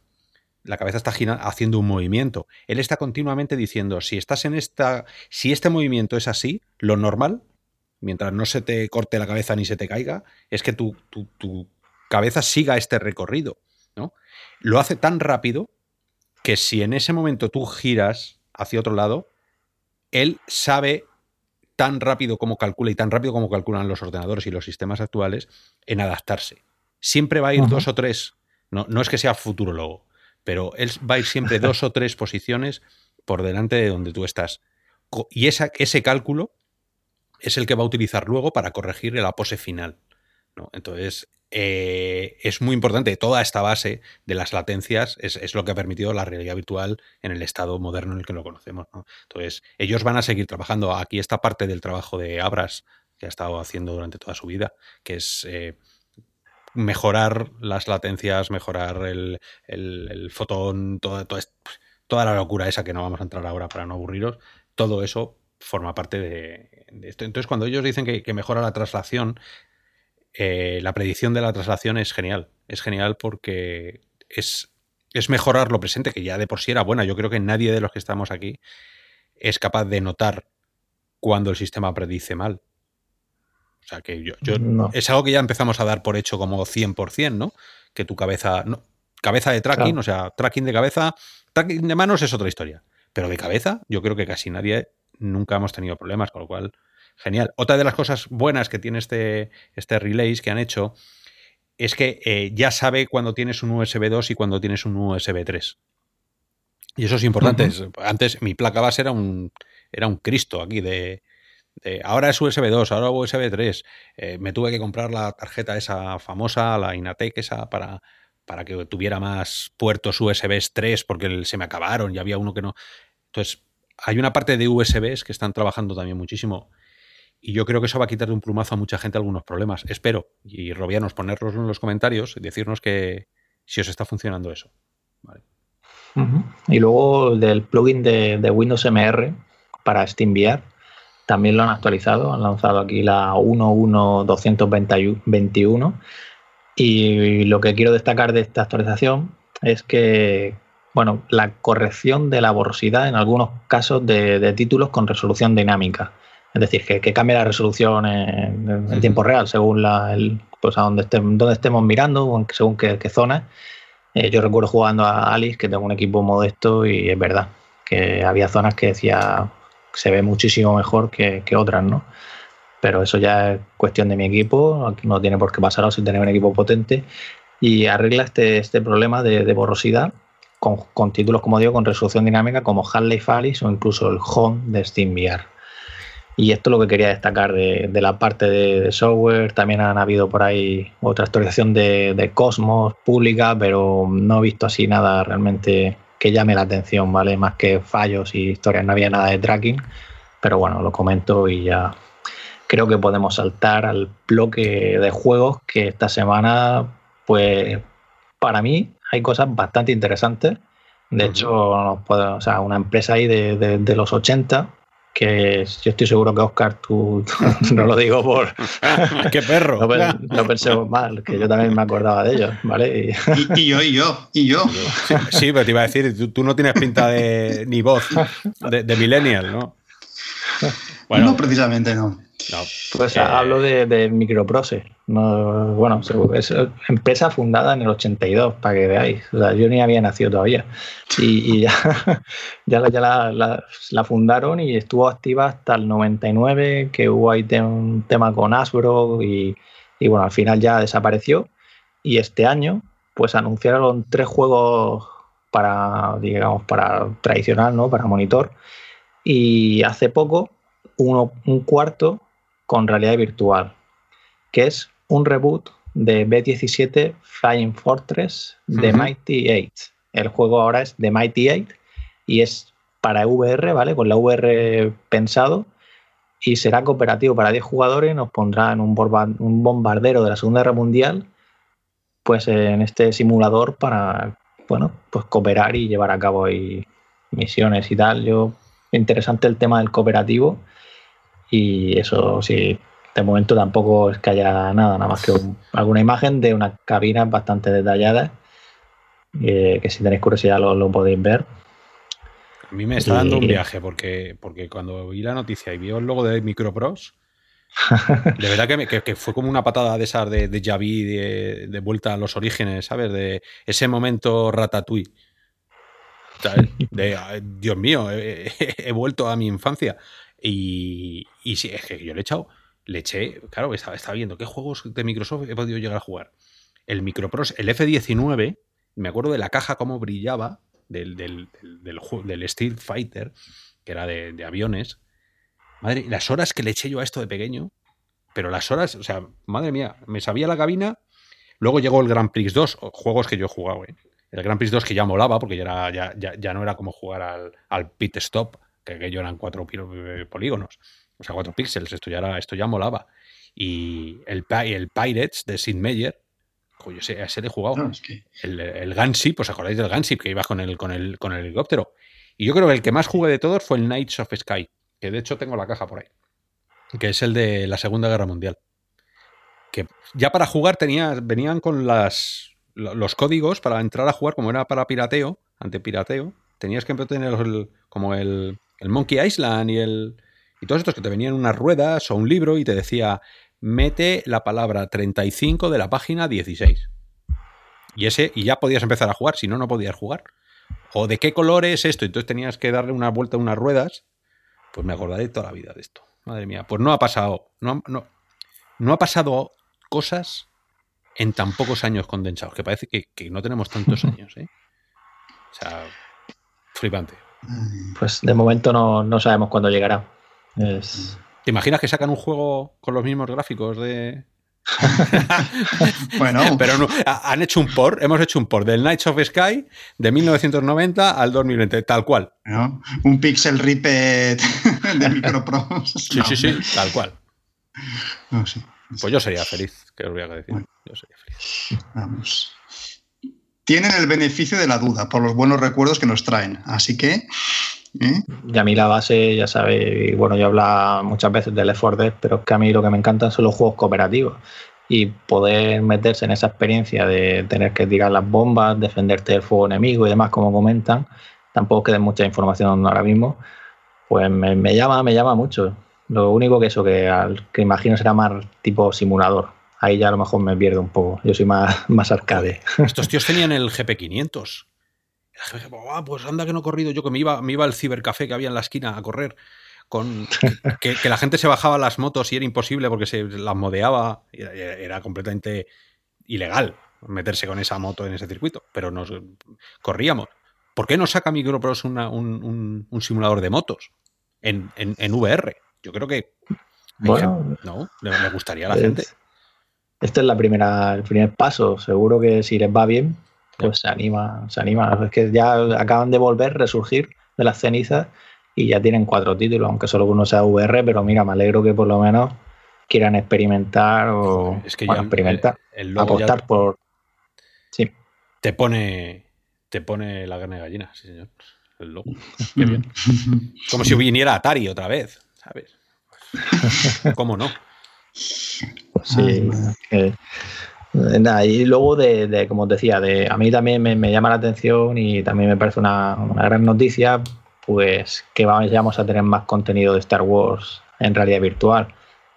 la cabeza está haciendo un movimiento. Él está continuamente diciendo, si estás en esta, si este movimiento es así, lo normal, mientras no se te corte la cabeza ni se te caiga, es que tu, tu, cabeza siga este recorrido. ¿no? Lo hace tan rápido que si en ese momento tú giras hacia otro lado, él sabe tan rápido como calcula y tan rápido como calculan los ordenadores y los sistemas actuales en adaptarse. Siempre va a ir dos o tres. No, no es que sea futurologo pero él va a ir siempre *laughs* dos o tres posiciones por delante de donde tú estás. Y esa, ese cálculo es el que va a utilizar luego para corregir la pose final. Entonces, eh, es muy importante. Toda esta base de las latencias es, lo que ha permitido la realidad virtual en el estado moderno en el que lo conocemos. Entonces, ellos van a seguir trabajando. Aquí esta parte del trabajo de Abras que ha estado haciendo durante toda su vida, que es eh, mejorar las latencias, mejorar el, el, fotón, toda, toda, la locura esa que no vamos a entrar ahora para no aburriros, todo eso forma parte de, esto. Entonces, cuando ellos dicen que, mejora la traslación, eh, la predicción de la traslación es genial. Es genial porque es, es mejorar lo presente, que ya de por sí era buena. Yo creo que nadie de los que estamos aquí es capaz de notar cuando el sistema predice mal. O sea, que yo, es algo que ya empezamos a dar por hecho como 100%, ¿no? Que tu cabeza, no, cabeza de tracking, o sea, tracking de cabeza, tracking de manos es otra historia. Pero de cabeza, yo creo que casi nadie nunca hemos tenido problemas, con lo cual, genial. Otra de las cosas buenas que tiene este, este relays que han hecho es que eh, ya sabe cuando tienes un USB 2 y cuando tienes un USB 3. Y eso es importante. Antes mi placa base era un, era un Cristo aquí de, ahora es USB 2, ahora USB 3. Eh, me tuve que comprar la tarjeta esa famosa, la Inatec esa, para, para que tuviera más puertos USB 3 porque se me acabaron y había uno que no. Entonces, hay una parte de USBs que están trabajando también muchísimo. Y yo creo que eso va a quitar de un plumazo a mucha gente algunos problemas. Espero. Y Robianos, ponerlos en los comentarios y decirnos que si os está funcionando eso. Y luego del plugin de, de Windows MR para SteamVR también lo han actualizado, han lanzado aquí la 1.1.221 y lo que quiero destacar de esta actualización es que bueno, la corrección de la borrosidad en algunos casos de, títulos con resolución dinámica. Es decir, que, cambia la resolución en, tiempo real según la, el, pues a donde, estemos, donde estemos mirando, según qué, zona. Eh, yo recuerdo jugando a Alice, que tengo un equipo modesto, y es verdad que había zonas que decía se ve muchísimo mejor que, otras, ¿no? Pero eso ya es cuestión de mi equipo, no tiene por qué pasar sin tener un equipo potente y arregla este, este problema de, borrosidad con, títulos, como digo, con resolución dinámica como Half-Life Alice o incluso el Home de SteamVR. Y esto es lo que quería destacar de, la parte de, software. También han habido por ahí otra actualización de, de Cosmos pública, pero no he visto así nada realmente que llame la atención, ¿vale? Más que fallos y historias, no había nada de tracking, pero bueno, lo comento y ya creo que podemos saltar al bloque de juegos que esta semana, pues para mí hay cosas bastante interesantes. De hecho, o sea, una empresa ahí de, los 80 que yo estoy seguro que Oscar, tú, *laughs* no lo digo por... *laughs* ¡Qué perro! *laughs* No, pensemos mal, que yo también me acordaba de ellos, ¿vale? Y, yo, y yo, y yo. Sí, pero te iba a decir, tú, no tienes pinta de ni voz de, de millennial, ¿no? Bueno, no, precisamente no. Pues eh, hablo de, de Microprose. bueno, es empresa fundada en el 82, para que veáis. yo ni había nacido todavía. Y, ya, *laughs* ya, la, fundaron y estuvo activa hasta el 99, que hubo ahí un tema con Asbro y, y bueno, al final ya desapareció. Y este año, pues anunciaron tres juegos para, digamos, para tradicional, ¿no? Para monitor. Y hace poco, uno, un cuarto con realidad virtual, que es un reboot de B17 Flying Fortress de Mighty 8. El juego ahora es de Mighty 8 y es para VR, ¿vale? Con la VR pensado y será cooperativo para 10 jugadores. Nos pondrá en un, un bombardero de la Segunda Guerra Mundial, pues en este simulador para, bueno, pues cooperar y llevar a cabo ahí misiones y tal. Yo, interesante el tema del cooperativo y eso sí, de momento tampoco es que haya nada, nada más que alguna imagen de una cabina bastante detallada, eh, que si tenéis curiosidad lo, podéis ver. A mí me está dando un viaje porque, porque cuando vi la noticia y vi el logo de Micropros, *laughs* de verdad que, fue como una patada de esas de, de Javi, de, vuelta a los orígenes, ¿sabes? De ese momento ratatouille. De, Dios mío, he, vuelto a mi infancia. Y, y sí, es que yo le he echado, le eché, claro, estaba, estaba viendo qué juegos de Microsoft he podido llegar a jugar. El Micropros, el F-19, me acuerdo de la caja cómo brillaba del, del, del, del Steel Fighter, que era de, aviones. Madre, las horas que le eché yo a esto de pequeño, pero las horas, o sea, madre mía, me sabía la cabina. Luego llegó el Grand Prix 2, juegos que yo he jugado, ¿eh? El Grand Prix 2 que ya molaba, porque ya, era, ya, ya, ya no era como jugar al, al pit stop, que aquello eran cuatro eh, polígonos, o sea, cuatro píxeles, esto ya, era, esto ya molaba. Y el, el Pirates de Sid Meier, yo sé, ese le he jugado. el, el Gunsip, ¿os acordáis del Gunsip que iba con el, con, el, con el helicóptero? Y yo creo que el que más jugué de todos fue el Knights of Sky, que de hecho tengo la caja por ahí, que es el de la Segunda Guerra Mundial. Que ya para jugar tenía, venían con las, los códigos para entrar a jugar, como era para pirateo, ante pirateo, tenías que tener como el, el Monkey Island y el. Y todos estos que te venían unas ruedas o un libro y te decía, mete la palabra 35 de la página 16. Y ese, y ya podías empezar a jugar, si no, no podías jugar. O de qué color es esto, entonces tenías que darle una vuelta a unas ruedas. Pues me acordaré toda la vida de esto. Madre mía, pues no ha pasado, no, no, no ha pasado cosas en tan pocos años condensados, que parece que, que no tenemos tantos *laughs* años, ¿eh? O sea, flipante. Pues de momento no, sabemos cuándo llegará. ¿Te imaginas que sacan un juego con los mismos gráficos de, *laughs* bueno, *laughs* pero han hecho un por, hemos hecho un por del Knights of Sky de 1990 al 2020, tal cual. Un pixel repeat *laughs* de Microprose. Sí, sí, sí, tal cual. Pues yo sería feliz, que os voy a decir. Yo sería feliz. Vamos tienen el beneficio de la duda por los buenos recuerdos que nos traen. Así que. ¿eh? Y a mí la base, ya sabéis, bueno, yo hablo muchas veces del 4 Dead, pero es que a mí lo que me encantan son los juegos cooperativos. Y poder meterse en esa experiencia de tener que tirar las bombas, defenderte del fuego enemigo y demás, como comentan, tampoco queda mucha información ahora mismo, pues me, llama, me llama mucho. Lo único que eso, que, que imagino será más tipo simulador ahí ya a lo mejor me pierdo un poco. Yo soy más, *laughs* más arcade. Estos tíos tenían el GP500. Ah, pues anda que no he corrido yo, que me iba, me iba al cibercafé que había en la esquina a correr. Con, *laughs* que, la gente se bajaba las motos y era imposible porque se las modeaba. Era, era completamente ilegal meterse con esa moto en ese circuito, pero nos corríamos. ¿Por qué no saca Microprose un, simulador de motos en, VR? Yo creo que bueno, no, le, gustaría a la gente este es la primera, el primer paso. Seguro que si les va bien, pues se anima, se anima. Es que ya acaban de volver, resurgir de las cenizas y ya tienen cuatro títulos, aunque solo uno sea VR, pero mira, me alegro que por lo menos quieran experimentar o es que ya experimentar, apostar por sí. Te pone te pone la carne de gallina, sí señor. el logo. *laughs* Qué bien. Como si viniera Atari otra vez, ¿sabes? *laughs* ¿Cómo no? Sí. Eh, nada, y luego de, como os decía, de, a mí también me, llama la atención y también me parece una, una, gran noticia, pues que vamos a tener más contenido de Star Wars en realidad virtual.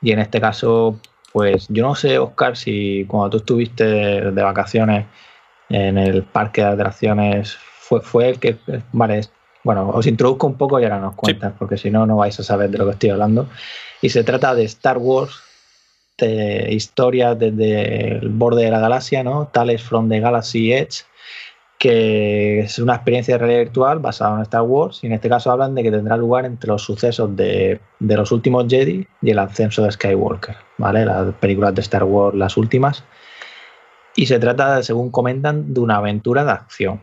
Y en este caso, pues yo no sé, Oscar, si cuando tú estuviste de vacaciones en el parque de atracciones, fue, fue el que, vale, bueno, os introduzco un poco y ahora nos cuentas, porque si no, no vais a saber de lo que estoy hablando. Y se trata de Star Wars, de historias desde el borde de la galaxia, ¿no? Tales from the Galaxy Edge, que es una experiencia de realidad virtual basada en Star Wars y en este caso hablan de que tendrá lugar entre los sucesos de, los últimos Jedi y el ascenso de Skywalker, ¿vale? Las películas de Star Wars, las últimas. Y se trata, según comentan, de una aventura de acción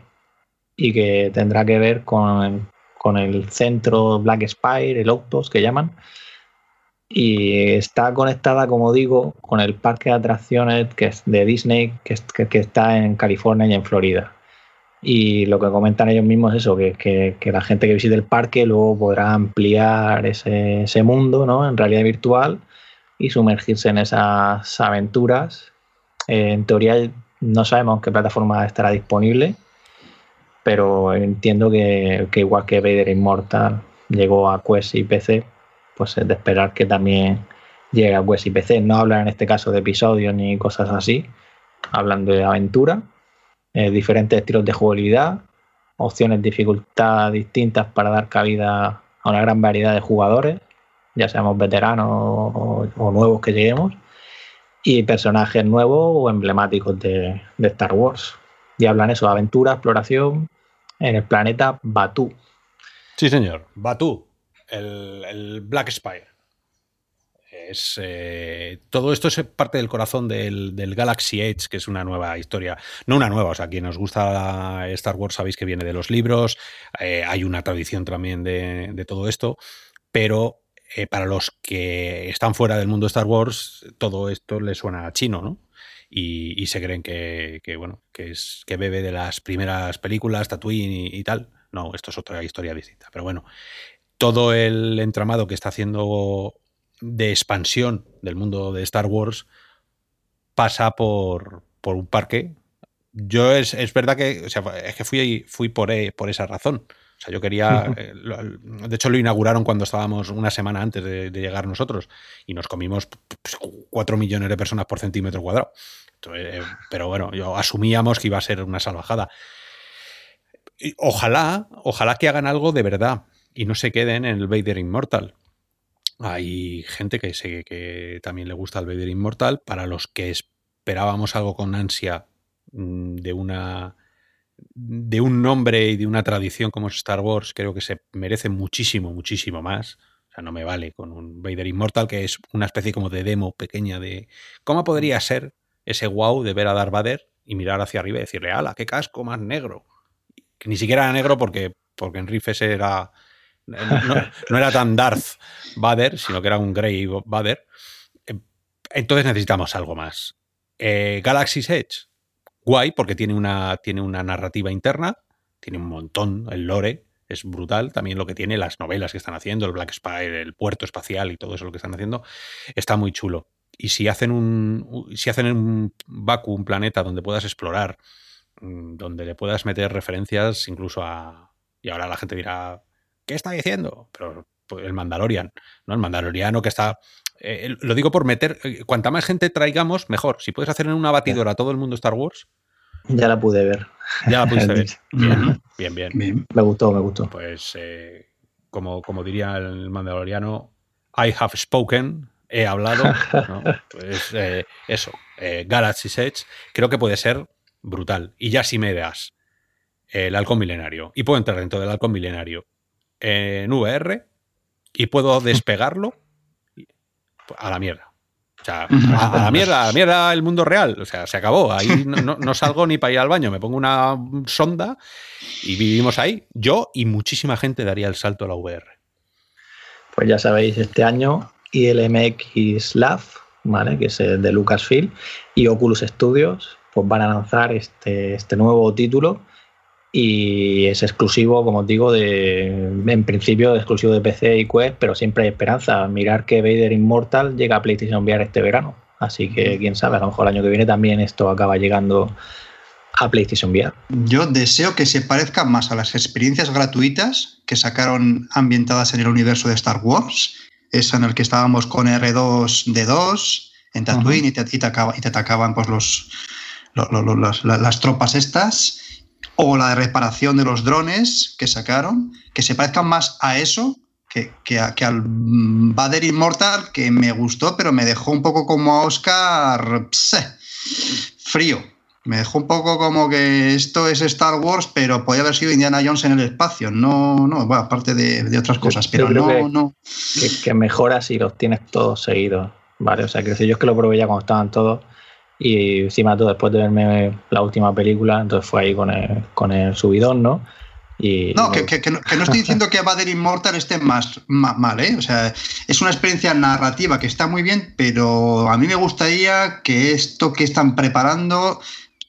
y que tendrá que ver con, con el centro Black Spire, el Octos que llaman, y está conectada, como digo, con el parque de atracciones de Disney, que, está en California y en Florida. Y lo que comentan ellos mismos es eso, que, la gente que visite el parque luego podrá ampliar ese, ese, mundo ¿no? en realidad virtual y sumergirse en esas aventuras. En teoría no sabemos qué plataforma estará disponible, pero entiendo que, que igual que Vader Immortal llegó a Quest y PC, pues es de esperar que también llegue a web y PC. No hablan en este caso de episodios ni cosas así, hablan de aventura, eh, diferentes estilos de jugabilidad, opciones dificultad distintas para dar cabida a una gran variedad de jugadores, ya seamos veteranos o, nuevos que lleguemos, y personajes nuevos o emblemáticos de, de Star Wars. Y hablan eso, aventura, exploración en el planeta Batu. Sí, señor, Batu el, Black Spire. Es, eh, todo esto es parte del corazón del, Galaxy Edge, que es una nueva historia. No una nueva, o sea, quien nos gusta Star Wars sabéis que viene de los libros. Eh, hay una tradición también de, todo esto. Pero eh, para los que están fuera del mundo de Star Wars, todo esto le suena a chino, ¿no? Y, se creen que, bueno, que, es, que bebe de las primeras películas, Tatooine y tal. No, esto es otra historia distinta. Pero bueno, todo el entramado que está haciendo de expansión del mundo de Star Wars pasa por, por un parque. Yo es, verdad que, o sea, es que fui, fui por, e, por esa razón. O sea, yo quería. *laughs* Eh, de hecho, lo inauguraron cuando estábamos una semana antes de, llegar nosotros y nos comimos 4 millones de personas por centímetro cuadrado. Eh, pero bueno, yo asumíamos que iba a ser una salvajada. Ojalá, ojalá que hagan algo de verdad y no se queden en el Vader Immortal. Hay gente que, sé que también le gusta el Vader Immortal. Para los que esperábamos algo con ansia mm, de una de un nombre y de una tradición como es Star Wars, creo que se merece muchísimo, muchísimo más. O sea, no me vale con un Vader Immortal, que es una especie como de demo pequeña de cómo podría ser ese wow de ver a Darth Vader y mirar hacia arriba y decirle, ala, qué casco más negro. Que ni siquiera era negro porque, porque en Riff ese era no, era tan Darth Vader, sino que era un Grey Vader. Entonces necesitamos algo más. Eh, Galaxy's Edge, guay, porque tiene una, tiene una narrativa interna, tiene un montón, el lore es brutal, también lo que tiene, las novelas que están haciendo, el Black Spire, el puerto espacial y todo eso lo que están haciendo, está muy chulo. Y si hacen un, si hacen un Baku, un planeta donde puedas explorar, mm, donde le puedas meter referencias incluso a... Y ahora la gente dirá, ¿qué está diciendo? Pero pues, el Mandalorian, ¿no? El Mandaloriano que está. Eh, lo digo por meter. Eh, cuanta más gente traigamos, mejor. Si puedes hacer en una batidora todo el mundo Star Wars. Ya la pude ver. Ya la pudiste *laughs* ver. *laughs* Bien, bien, bien, Me gustó, me gustó. Pues, eh, como, como diría el Mandaloriano, I have spoken, he hablado. *laughs* Pues eso, Galaxy's Edge, creo que puede ser brutal. Y ya si me das el halcón milenario, y puedo entrar dentro del halcón milenario, en VR y puedo *laughs* despegarlo a la mierda. O sea, *laughs* a, la mierda, a la mierda el mundo real. O sea, se acabó. Ahí no, salgo ni para ir al baño. Me pongo una sonda y vivimos ahí. Yo y muchísima gente daría el salto a la VR. Pues ya sabéis, este año ILMX Lab, ¿vale? que es de Lucasfilm, y Oculus Studios, pues van a lanzar este, este nuevo título y es exclusivo, como os digo, de, en principio exclusivo de PC y Quest, pero siempre hay esperanza. Mirar que Vader Immortal llega a PlayStation VR este verano. Así que quién sabe, a lo mejor el año que viene también esto acaba llegando a PlayStation VR. Yo deseo que se parezca más a las experiencias gratuitas que sacaron ambientadas en el universo de Star Wars, esa en el que estábamos con R2D2 en Tatooine y, te, y, te, atacaban pues los, las tropas estas, o la de reparación de los drones que sacaron, que se parezcan más a eso que, que, que, al Vader Immortal, que me gustó, pero me dejó un poco como a Oscar frío. Me dejó un poco como que esto es Star Wars, pero podría haber sido Indiana Jones en el espacio. No, no, bueno, aparte de, de otras cosas, pero no, que, no. Que, que, mejora si los tienes todos seguidos, ¿vale? O sea, que yo es que lo probé ya cuando estaban todos y encima todo después de verme la última película, entonces fue ahí con el, con el subidón, ¿no? Y, no, que, que, que, no, que, no, estoy diciendo que Vader Immortal esté más, más, mal, ¿eh? O sea, es una experiencia narrativa que está muy bien, pero a mí me gustaría que esto que están preparando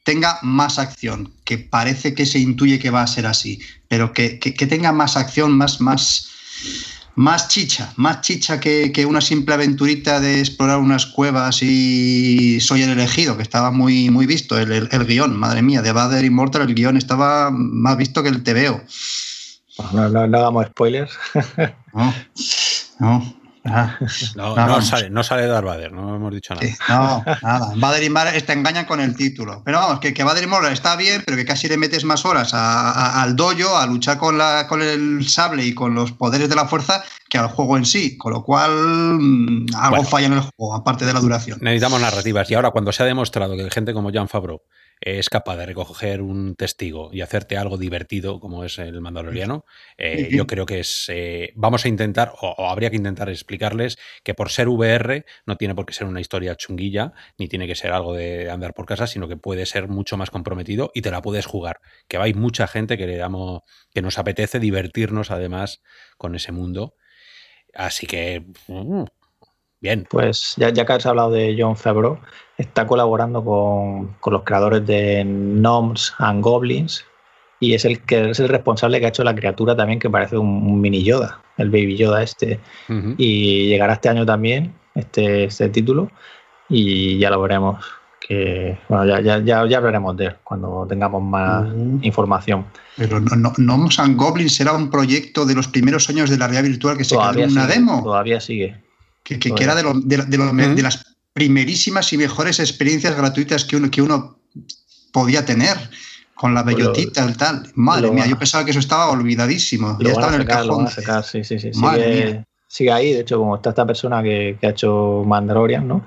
tenga más acción, que parece que se intuye que va a ser así, pero que, tenga más acción, más, más, más chicha, más chicha que, que, una simple aventurita de explorar unas cuevas y soy el elegido, que estaba muy, muy visto, el, el, el guion, madre mía, de Vader Immortal el guion estaba más visto que el TVO. No, no, no hagamos spoilers. no, no. Ah, no, no, no, sale, no sale Darth Vader, no hemos dicho nada. Sí, no, nada. Vader y Vader te engañan con el título. Pero vamos, que, que Vader y Morra está bien, pero que casi le metes más horas a, a, al dojo, a luchar con, la, con el sable y con los poderes de la fuerza, que al juego en sí. Con lo cual, mmm, algo bueno, falla en el juego, aparte de la duración. Necesitamos narrativas. Y ahora, cuando se ha demostrado que gente como Jan Favreau es capaz de recoger un testigo y hacerte algo divertido como es el Mandaloriano, eh, yo creo que es eh, vamos a intentar o, o, habría que intentar explicarles que por ser VR no tiene por qué ser una historia chunguilla ni tiene que ser algo de andar por casa, sino que puede ser mucho más comprometido y te la puedes jugar. Que hay mucha gente que le damos que nos apetece divertirnos además con ese mundo. Así que uh, Bien. Pues ya, ya, que has hablado de John Favreau, está colaborando con, con, los creadores de Gnomes and Goblins y es el que es el responsable que ha hecho la criatura también que parece un, un mini Yoda, el Baby Yoda este. Uh -huh. Y llegará este año también este, este título y ya lo veremos. Que, bueno, ya, ya, ya, ya hablaremos de él cuando tengamos más uh -huh. información. Pero no, no, Gnomes and Goblins era un proyecto de los primeros años de la realidad virtual que se quedó en una sigue, demo. Todavía sigue. Que, que, que era de, lo, de, de, lo, uh -huh. de, las primerísimas y mejores experiencias gratuitas que uno, que uno podía tener con la bellotita y tal. Madre mía, yo pensaba que eso estaba olvidadísimo. ya estaba en el sacar, cajón. Sacar, sí, sí, sí. Sigue, sigue, ahí, de hecho, como está esta persona que, que ha hecho Mandalorian, ¿no?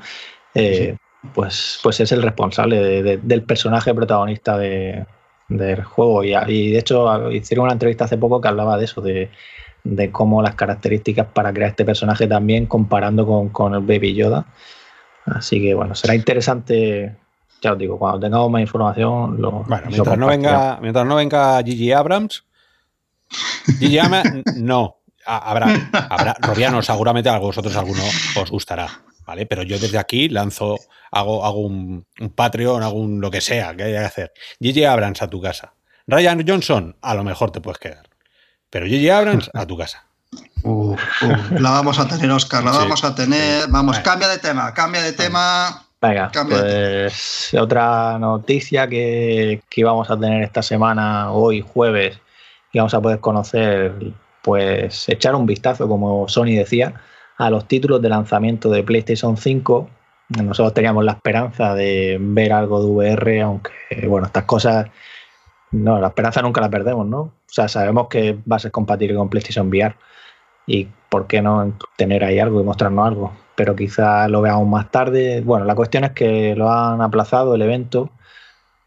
Eh, sí. pues, pues es el responsable de, de, del personaje protagonista de, del juego. Y, y, de hecho, hicieron una entrevista hace poco que hablaba de eso, de de cómo las características para crear este personaje también comparando con, con el Baby Yoda. Así que bueno, será interesante, ya os digo, cuando tengamos más información lo Bueno, mientras, lo no, venga, mientras no venga Gigi Abrams, Gigi Abrams, *laughs* no. Habrá, habrá, Robiano, seguramente a vosotros alguno os gustará, ¿vale? Pero yo desde aquí lanzo, hago, hago un, un Patreon, hago un lo que sea que haya que hacer. Gigi Abrams a tu casa. Ryan Johnson, a lo mejor te puedes quedar. Pero J.J. Abrams, a tu casa. Uh, *laughs* uh, la vamos a tener, Oscar, la sí, vamos a tener. Sí. Vamos, cambia de tema, cambia de tema. Venga, cambia pues de otra noticia que, que íbamos a tener esta semana, hoy jueves, y vamos a poder conocer, pues echar un vistazo, como Sony decía, a los títulos de lanzamiento de PlayStation 5. Nosotros teníamos la esperanza de ver algo de VR, aunque, bueno, estas cosas no, la esperanza nunca la perdemos, ¿no? O sea, sabemos que va a ser compatible con PlayStation VR y por qué no tener ahí algo y mostrarnos algo, pero quizá lo veamos más tarde. Bueno, la cuestión es que lo han aplazado el evento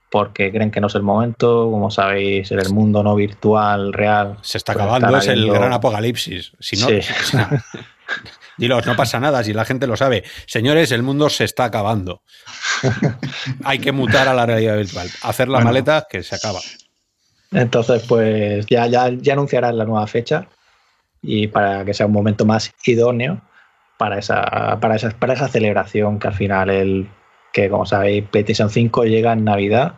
porque creen que no es el momento, como sabéis, en el mundo no virtual, real. Se está acabando, es el gran apocalipsis. Si no, sí. si no *laughs* Dilos, no pasa nada, si la gente lo sabe. Señores, el mundo se está acabando. *laughs* Hay que mutar a la realidad virtual. Hacer la bueno. maleta que se acaba. Entonces, pues ya, ya, ya anunciarán la nueva fecha y para que sea un momento más idóneo para esa, para esa, para esa celebración que al final el que como sabéis PlayStation 5 llega en Navidad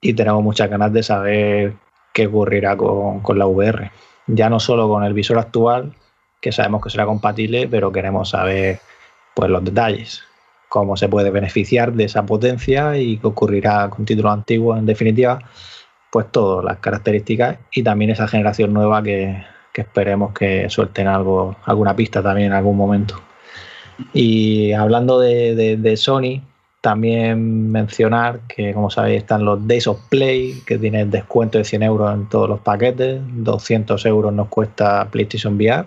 y tenemos muchas ganas de saber qué ocurrirá con, con la VR. Ya no solo con el visor actual, que sabemos que será compatible, pero queremos saber pues, los detalles, cómo se puede beneficiar de esa potencia y qué ocurrirá con títulos antiguos, en definitiva, pues todas las características y también esa generación nueva que, esperemos que suelten algo, alguna pista también en algún momento. Y hablando de, Sony, también mencionar que, como sabéis, están los Days of Play, que tienen descuento de 100 euros en todos los paquetes. 200 euros nos cuesta PlayStation VR.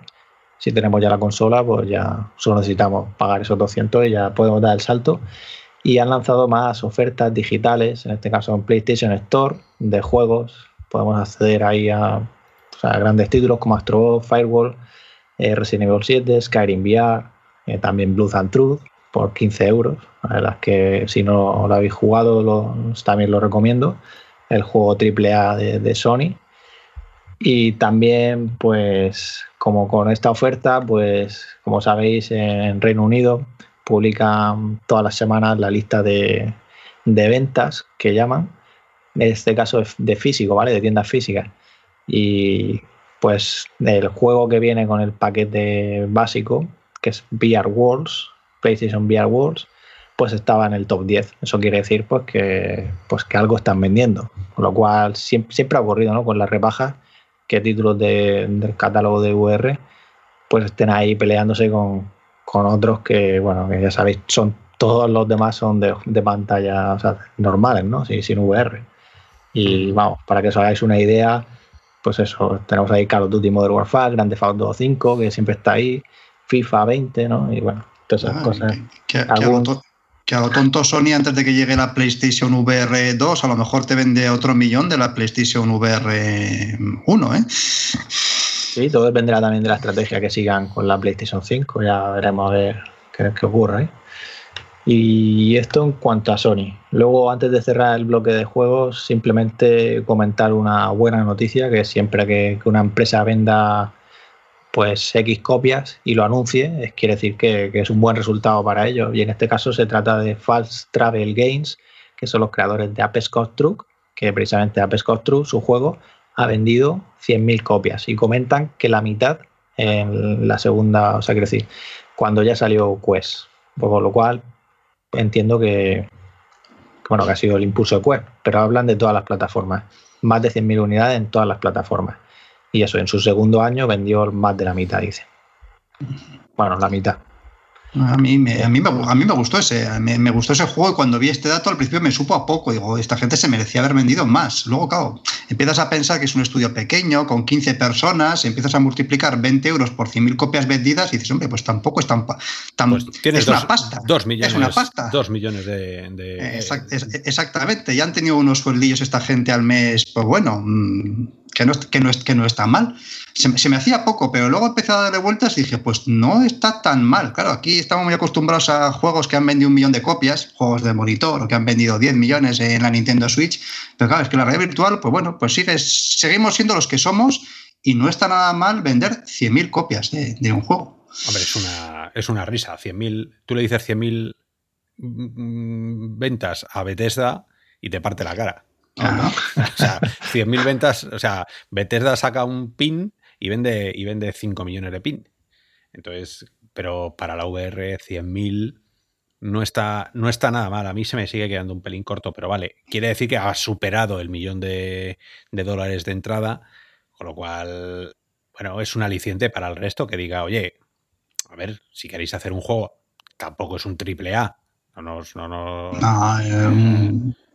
Si tenemos ya la consola, pues ya solo necesitamos pagar esos 200 y ya podemos dar el salto. Y han lanzado más ofertas digitales, en este caso en PlayStation Store, de juegos. Podemos acceder ahí a, grandes títulos como Astro Firewall, eh, Resident Evil 7, Skyrim VR, eh, también Blood and Truth por 15 euros. La verdad es que si no lo habéis jugado, lo, también lo recomiendo. El juego AAA de, de Sony. Y también, pues, como con esta oferta, pues, como sabéis, en Reino Unido publican todas las semanas la lista de, de ventas que llaman. En este caso de físico, ¿vale? De tiendas físicas. Y pues el juego que viene con el paquete básico, que es VR Worlds, PlayStation VR Worlds, pues estaba en el top 10. Eso quiere decir pues que, pues que algo están vendiendo. Con lo cual siempre, siempre ha ocurrido ¿no? con las rebajas que títulos de, del catálogo de VR pues estén ahí peleándose con, con, otros que, bueno, que ya sabéis, son todos los demás son de, de pantalla normales, ¿no? Sin, sin VR. Y vamos, para que os hagáis una idea, pues eso, tenemos ahí Call of Duty Modern Warfare, Grand Theft Auto 5, que siempre está ahí, FIFA 20, ¿no? Y bueno, todas esas ah, cosas. Que, que, a lo tonto Sony, antes de que llegue la PlayStation VR 2, a lo mejor te vende otro millón de la PlayStation VR 1, ¿eh? Sí, todo dependerá también de la estrategia que sigan con la PlayStation 5. Ya veremos a ver qué, qué ocurre. ¿eh? Y esto en cuanto a Sony. Luego, antes de cerrar el bloque de juegos, simplemente comentar una buena noticia, que siempre que, una empresa venda pues X copias y lo anuncie, es, quiere decir que, que, es un buen resultado para ellos. Y en este caso se trata de False Travel Games, que son los creadores de Ape Scott Truck, que precisamente Ape Scott Truck, su juego, ha vendido 100.000 copias y comentan que la mitad en la segunda, o sea, quiere decir, cuando ya salió Quest. Por lo cual entiendo que, bueno, que ha sido el impulso de Quest, pero hablan de todas las plataformas. Más de 100.000 unidades en todas las plataformas. Y eso, en su segundo año vendió más de la mitad, dice. Bueno, la mitad. A mí, me, a, mí me, a mí me gustó ese me, me, gustó ese juego y cuando vi este dato al principio me supo a poco. Digo, esta gente se merecía haber vendido más. Luego, claro, empiezas a pensar que es un estudio pequeño, con 15 personas, empiezas a multiplicar 20 euros por 100.000 copias vendidas y dices, hombre, pues tampoco es tan... tan pues es dos, una pasta. Dos millones, es una pasta. Dos millones de... de... Exact, es, exactamente. Ya han tenido unos sueldillos esta gente al mes, pues bueno, que no, que no, que no está mal se, me hacía poco, pero luego empecé a darle vueltas y dije, pues no está tan mal. Claro, aquí estamos muy acostumbrados a juegos que han vendido un millón de copias, juegos de monitor, o que han vendido 10 millones en la Nintendo Switch, pero claro, es que la realidad virtual, pues bueno, pues sigue, seguimos siendo los que somos y no está nada mal vender 100.000 copias de, un juego. Hombre, es una, es una risa, 100.000, tú le dices 100.000 ventas a Bethesda y te parte la cara. Ah. *laughs* o sea, 100.000 ventas, o sea, Bethesda saca un pin y vende, y vende 5 millones de pin. Entonces, pero para la VR 100.000 no está, no está nada mal. A mí se me sigue quedando un pelín corto, pero vale. Quiere decir que ha superado el millón de, de dólares de entrada, con lo cual, bueno, es un aliciente para el resto que diga, oye, a ver, si queréis hacer un juego, tampoco es un triple A. No nos. No, no, no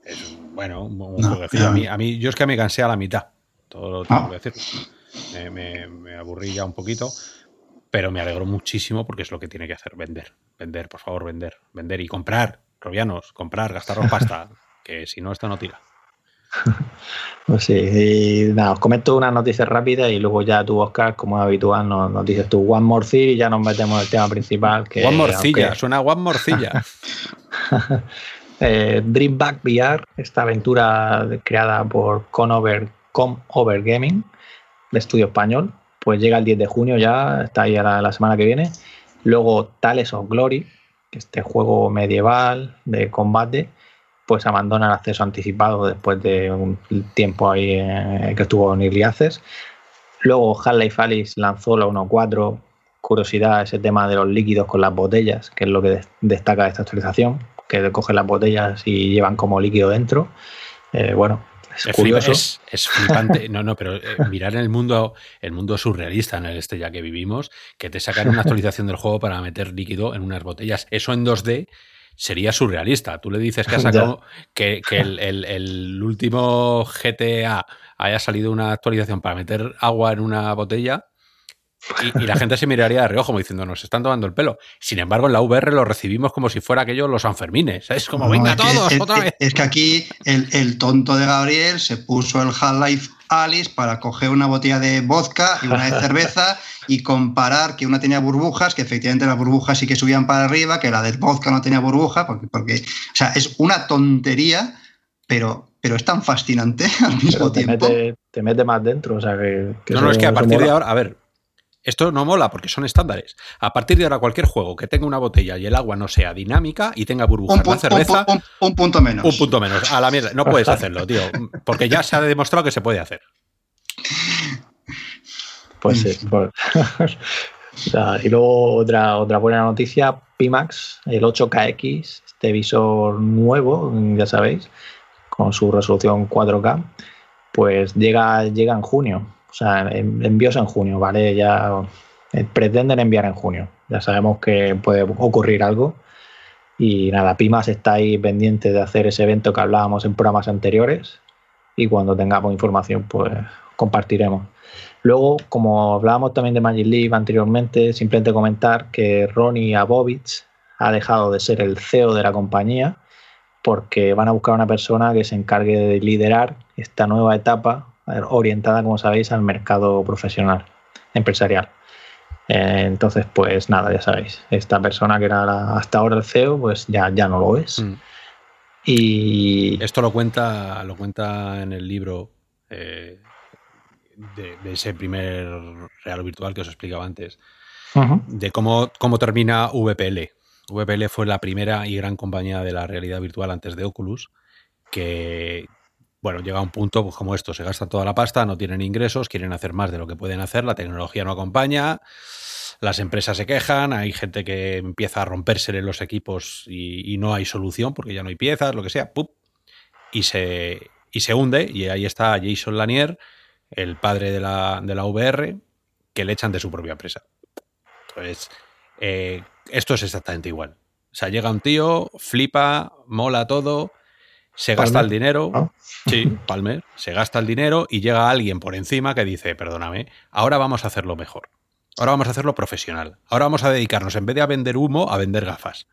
es, bueno, un, un no. A mí, a mí, yo es que me cansé a la mitad. Todo lo tengo que decir me, me, me, aburrí ya un poquito, pero me alegro muchísimo porque es lo que tiene que hacer, vender, vender, por favor, vender, vender y comprar, robianos, comprar, gastaros pasta, *laughs* que si no, esto no tira. Pues sí, y nada, os comento una noticia rápida y luego ya tú, Oscar, como es habitual, nos, nos dices tú One More Thing y ya nos metemos en el tema principal. Que, one Morcilla, aunque... suena One Morcilla. *laughs* eh, Dreamback VR, esta aventura creada por Conover, Com Over Gaming, de estudio español, pues llega el 10 de junio ya, está ahí a la, semana que viene. Luego Tales of Glory, que este juego medieval de combate, pues abandona el acceso anticipado después de un tiempo ahí eh, que estuvo en Early. Luego Half-Life Alice lanzó la 1.4, curiosidad ese tema de los líquidos con las botellas, que es lo que destaca de esta actualización, que cogen las botellas y llevan como líquido dentro. Eh, bueno, es, curioso. Es, flipante. No, no, pero eh, mirar en el mundo, el mundo surrealista en el este ya que vivimos, que te sacan una actualización del juego para meter líquido en unas botellas. Eso en 2D sería surrealista. Tú le dices que ha *laughs* sacado que, el, último GTA haya salido una actualización para meter agua en una botella. Y, la gente se miraría de reojo como diciendo, nos están tomando el pelo. Sin embargo, en la VR lo recibimos como si fuera aquello los Sanfermines. Es como, venga todos, otra vez. Es que aquí el, el, tonto de Gabriel se puso el Half-Life Alice para coger una botella de vodka y una de *laughs* cerveza y comparar que una tenía burbujas, que efectivamente las burbujas sí que subían para arriba, que la del vodka no tenía burbuja, porque, porque o sea, es una tontería, pero, pero es tan fascinante *laughs* al mismo tiempo. te mete más dentro, o sea que... no, no, es que a partir de ahora, a ver, esto no mola porque son estándares. A partir de ahora, cualquier juego que tenga una botella y el agua no sea dinámica y tenga burbujas, un, cerveza. Un, punto menos. Un punto menos. A la mierda. No puedes hacerlo, tío. Porque ya se ha demostrado que se puede hacer. Pues sí. Pues. *laughs* y luego otra, otra buena noticia, Pimax, el 8KX, este visor nuevo, ya sabéis, con su resolución 4K, pues llega, llega en junio. Sea, envíos en junio, ¿vale? Ya eh, pretenden enviar en junio. Ya sabemos que puede ocurrir algo. Y nada, Pimax está ahí pendiente de hacer ese evento que hablábamos en programas anteriores. Y cuando tengamos información, pues compartiremos. Luego, como hablábamos también de Magic Leap anteriormente, simplemente comentar que Ronnie Abovich ha dejado de ser el CEO de la compañía porque van a buscar una persona que se encargue de liderar esta nueva etapa orientada, como sabéis, al mercado profesional, empresarial. Eh, entonces, pues nada, ya sabéis, esta persona que era hasta ahora el CEO, pues ya, ya no lo es. Mm. Y esto lo cuenta, lo cuenta en el libro eh, de, ese primer real virtual que os explicaba antes, de cómo, cómo termina VPL. VPL fue la primera y gran compañía de la realidad virtual antes de Oculus, que, bueno, llega un punto pues, como esto, se gasta toda la pasta, no tienen ingresos, quieren hacer más de lo que pueden hacer, la tecnología no acompaña, las empresas se quejan, hay gente que empieza a romperse los equipos y, no hay solución porque ya no hay piezas, lo que sea, y se, y se hunde, y ahí está Jason Lanier, el padre de la, de la VR, que le echan de su propia empresa. Entonces, eh, esto es exactamente igual. O sea, llega un tío, flipa, mola todo, se gasta el dinero. Sí, Palmer. Se gasta el dinero y llega alguien por encima que dice, perdóname, ahora vamos a hacerlo mejor. Ahora vamos a hacerlo profesional. Ahora vamos a dedicarnos, en vez de a vender humo, a vender gafas.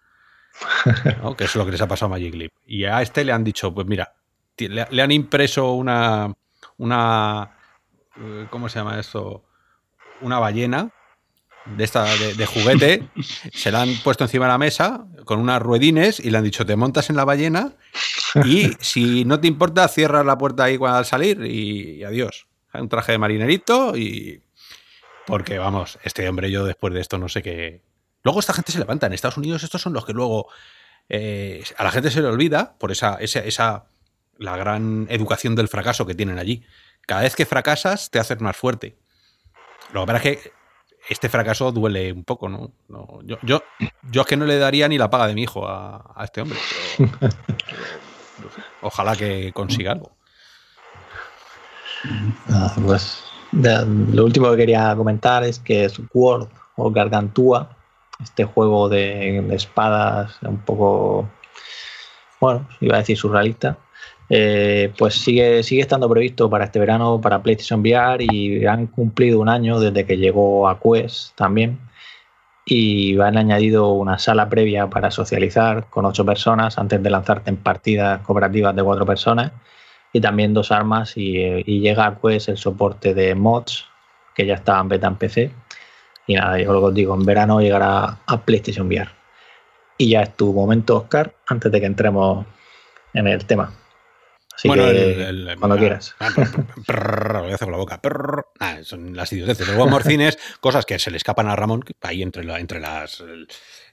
*laughs* Que es lo que les ha pasado a Magic Leap. Y a este le han dicho, pues mira, le, han impreso una, una, eh, ¿cómo se llama esto? Una ballena de esta de, juguete, *laughs* se la han puesto encima de la mesa con unas ruedines y le han dicho, te montas en la ballena y si no te importa, cierras la puerta ahí al salir y, adiós. Un traje de marinerito y... Porque vamos, este hombre yo después de esto no sé qué... Luego esta gente se levanta. En Estados Unidos estos son los que luego... Eh, a la gente se le olvida por esa, esa, esa la gran educación del fracaso que tienen allí. Cada vez que fracasas te haces más fuerte. Lo que pasa es que este fracaso duele un poco, ¿no? yo, yo, yo, es que no le daría ni la paga de mi hijo a, este hombre. ojalá que consiga algo. Ah, pues, lo último que quería comentar es que es World o Gargantúa, este juego de, de espadas un poco, bueno, iba a decir surrealista, eh, pues sigue, sigue estando previsto para este verano para PlayStation VR y han cumplido un año desde que llegó a Quest también. Y han añadido una sala previa para socializar con ocho personas antes de lanzarte en partidas cooperativas de cuatro personas. Y también dos armas y, llega a Quest el soporte de mods que ya estaban beta en PC y nada, yo lo que os digo, en verano llegará a PlayStation VR y ya es tu momento Oscar antes de que entremos en el tema bueno, cuando quieras. Ah, voy a hacer con la boca. Ah, son las idioteces. Luego morcines, cosas que se le escapan a Ramón ahí entre, entre las,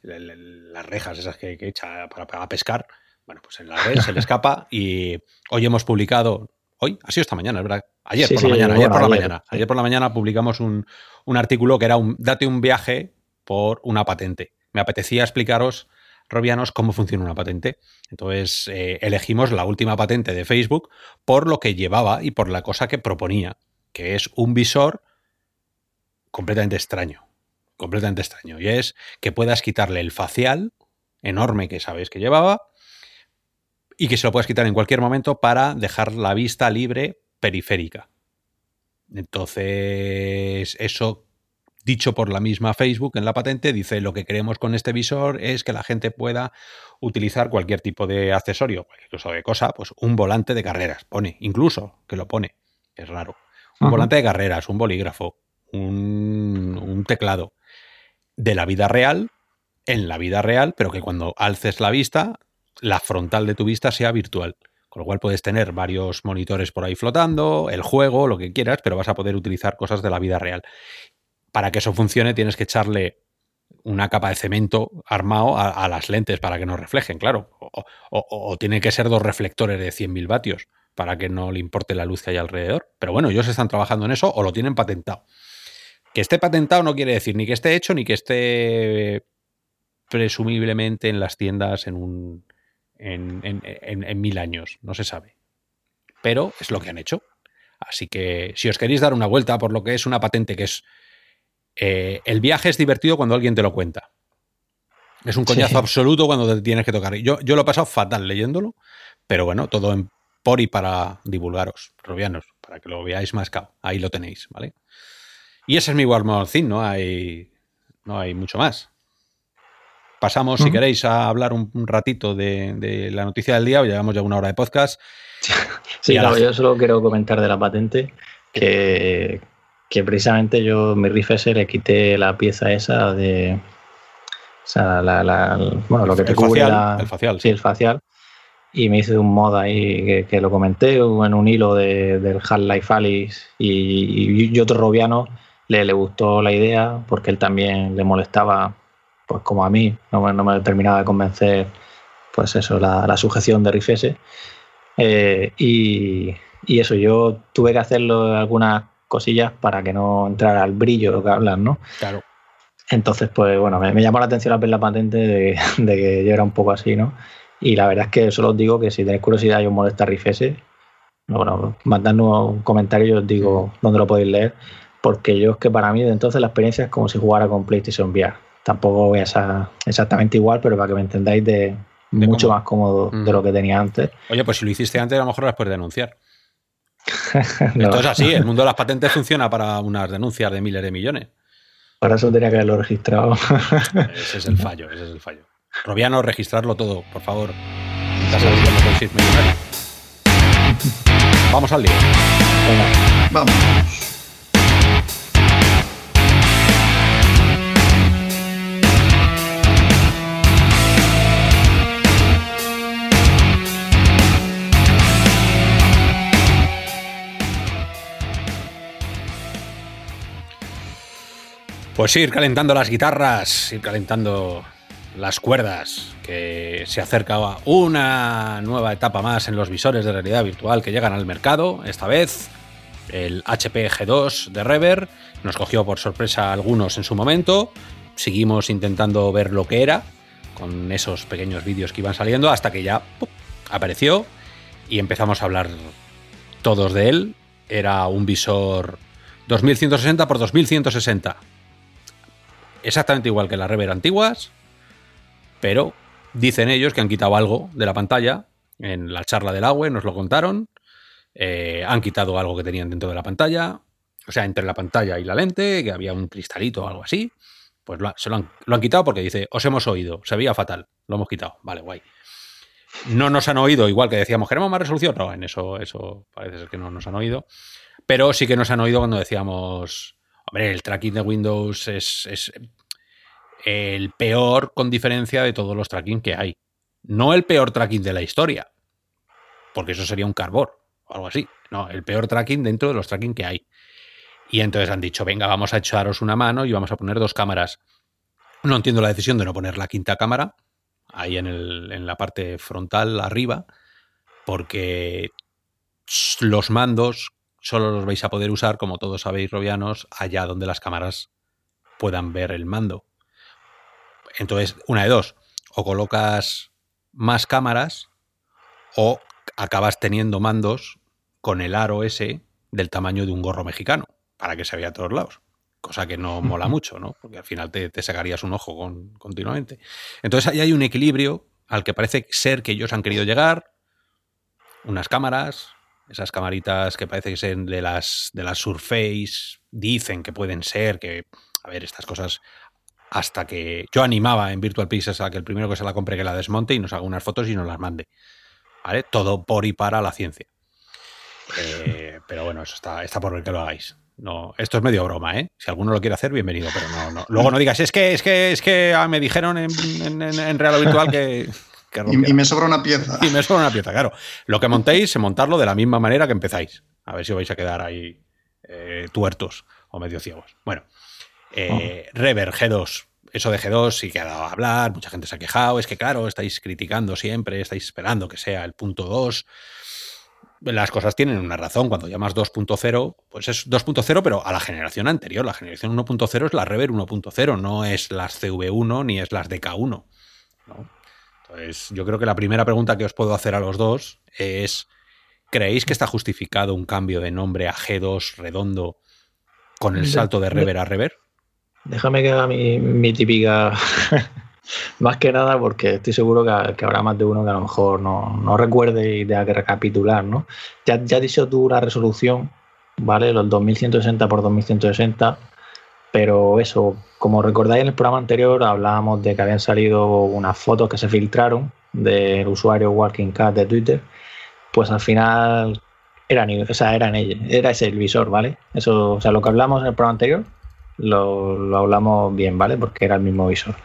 las rejas esas que, echa para, pescar. Bueno, pues en la red se le escapa y hoy hemos publicado, hoy, ha sido esta mañana, es verdad, ayer Sí, por sí, la mañana, bueno, ayer por la ayer, mañana, ayer por la mañana publicamos un, un artículo que era un date un viaje por una patente. Me apetecía explicaros, Robianos, cómo funciona una patente. Entonces eh, elegimos la última patente de Facebook por lo que llevaba y por la cosa que proponía, que es un visor completamente extraño. Completamente extraño. Y es que puedas quitarle el facial enorme que sabéis que llevaba y que se lo puedas quitar en cualquier momento para dejar la vista libre periférica. Entonces, eso dicho por la misma Facebook en la patente, dice lo que queremos con este visor es que la gente pueda utilizar cualquier tipo de accesorio, incluso de cosa, pues un volante de carreras, pone, incluso que lo pone, es raro. Un volante de carreras, un bolígrafo, un, un teclado de la vida real, en la vida real, pero que cuando alces la vista, la frontal de tu vista sea virtual. Con lo cual puedes tener varios monitores por ahí flotando, el juego, lo que quieras, pero vas a poder utilizar cosas de la vida real. Para que eso funcione tienes que echarle una capa de cemento armado a, las lentes para que no reflejen, claro. O, o, o tienen que ser dos reflectores de 100.000 vatios para que no le importe la luz que hay alrededor. Pero bueno, ellos están trabajando en eso o lo tienen patentado. Que esté patentado no quiere decir ni que esté hecho ni que esté presumiblemente en las tiendas en un en, en- en- en mil años, no se sabe. Pero es lo que han hecho. Así que si os queréis dar una vuelta por lo que es una patente que es eh, el viaje es divertido cuando alguien te lo cuenta. Es un coñazo Sí. absoluto cuando te tienes que tocar. Yo, yo lo he pasado fatal leyéndolo, pero bueno, todo en por y para divulgaros, robianos, para que lo veáis más cao. Ahí lo tenéis, ¿vale? Y ese es mi War Thing, no hay, no hay mucho más. Pasamos, si queréis, a hablar un, un ratito de, de la noticia del día. Llevamos ya una hora de podcast. *laughs* Sí, claro, la- yo solo quiero comentar de la patente que, que precisamente yo mi rifle ese le quité la pieza esa de. O sea, la, la- bueno, lo que te El cubre facial, la- el facial, sí, el facial. Y me hice un mod ahí que, que lo comenté en un hilo de, del Half-Life Alice y, y otro robiano le, le gustó la idea porque él también le molestaba, pues como a mí, no, me- no me terminaba de convencer, pues eso, la, la sujeción de rifle eh, y, y eso, yo tuve que hacerlo algunas cosillas para que no entrara el brillo lo que hablan, ¿no? Claro. Entonces, pues bueno, me, me llamó la atención al ver la patente de, *laughs* de que yo era un poco así, ¿no? Y la verdad es que solo os digo que si tenéis curiosidad y os molesta Rifese, bueno, mandadnos un comentario y os digo dónde lo podéis leer, porque yo es que para mí de entonces la experiencia es como si jugara con PlayStation VR. Tampoco voy a ser exactamente igual, pero para que me entendáis de, De mucho más cómodo Ujú. de lo que tenía antes. Oye, pues si lo hiciste antes, a lo mejor las puedes denunciar. *laughs* No, Esto es así, el mundo de las patentes funciona para unas denuncias de miles de millones. para eso tenía que haberlo registrado. Ese es el fallo, ese es el fallo. Robiano, registrarlo todo, por favor. Vamos al lío. Venga. Vamos. Pues ir calentando las guitarras, ir calentando las cuerdas, que se acerca una nueva etapa más en los visores de realidad virtual que llegan al mercado. Esta vez el HP G2 de Rever nos cogió por sorpresa algunos en su momento. Seguimos intentando ver lo que era con esos pequeños vídeos que iban saliendo hasta que ya apareció y empezamos a hablar todos de él. Era un visor 2160 por 2160 exactamente igual que las Rever antiguas, pero dicen ellos que han quitado algo de la pantalla. En la charla del agua nos lo contaron. Eh, han quitado algo que tenían dentro de la pantalla. O sea, entre la pantalla y la lente, que había un cristalito o algo así. Pues lo han quitado porque dice, os hemos oído, se veía fatal, lo hemos quitado. Vale, guay. No nos han oído, igual que decíamos, queremos más resolución. No, en eso, eso parece ser que no nos han oído. Pero sí que nos han oído cuando decíamos, Hombre, el tracking de Windows es, el peor con diferencia de todos los tracking que hay. No el peor tracking de la historia, porque eso sería un carbor o algo así. No, el peor tracking dentro de los tracking que hay. Y entonces han dicho, venga, vamos a echaros una mano y vamos a poner dos cámaras. No entiendo la decisión de no poner la quinta cámara. ahí en, el, en la parte frontal arriba, porque los mandos solo los vais a poder usar, como todos sabéis, robianos, allá donde las cámaras puedan ver el mando. Entonces, una de dos, o colocas más cámaras o acabas teniendo mandos con el aro ese del tamaño de un gorro mexicano, para que se vea a todos lados. Cosa que no mola mucho, ¿no? Porque al final te, sacarías un ojo con, continuamente. Entonces ahí hay un equilibrio al que parece ser que ellos han querido llegar. Unas cámaras, esas camaritas que parece que son de las, de las Surface, dicen que pueden ser, que, a ver, estas cosas hasta que yo animaba en Virtual Pieces a que el primero que se la compre que la desmonte y nos haga unas fotos y nos las mande. ¿Vale? Todo por y para la ciencia. Eh, *laughs* pero bueno, eso está, está por ver que lo hagáis. No, esto es medio broma, ¿eh? Si alguno lo quiere hacer, bienvenido, pero no, no. Luego no digas, es que, es que, es que ah, me dijeron en, en, Real Virtual que, y, me sobra una pieza. Y me sobra una pieza, claro. Lo que montéis, *laughs* montarlo de la misma manera que empezáis. A ver si vais a quedar ahí eh, tuertos o medio ciegos. Bueno, eh, Rever G2. Eso de G2 sí que ha dado a hablar, mucha gente se ha quejado. Es que, claro, estáis criticando siempre, estáis esperando que sea el punto 2 las cosas tienen una razón. Cuando llamas 2.0, pues es 2.0, pero a la generación anterior. La generación 1.0 es la Rever 1.0, no es las CV1 ni es las DK1. Entonces, yo creo que la primera pregunta que os puedo hacer a los dos es: ¿creéis que está justificado un cambio de nombre a G2 redondo con el salto de Rever a Rever? Déjame que haga mi, mi típica *laughs* más que nada porque estoy seguro que, habrá más de uno que a lo mejor no, recuerde y tenga que recapitular, ¿no? Ya, ya has dicho tú la resolución, ¿vale? Los 2160 por 2160, pero eso, como recordáis en el programa anterior, hablábamos de que habían salido unas fotos que se filtraron del usuario Walking Cat de Twitter, pues al final eran, o sea, eran ellos, era ese el visor, ¿vale? Eso, o sea, lo que hablamos en el programa anterior lo, hablamos bien, ¿vale? Porque era el mismo visor.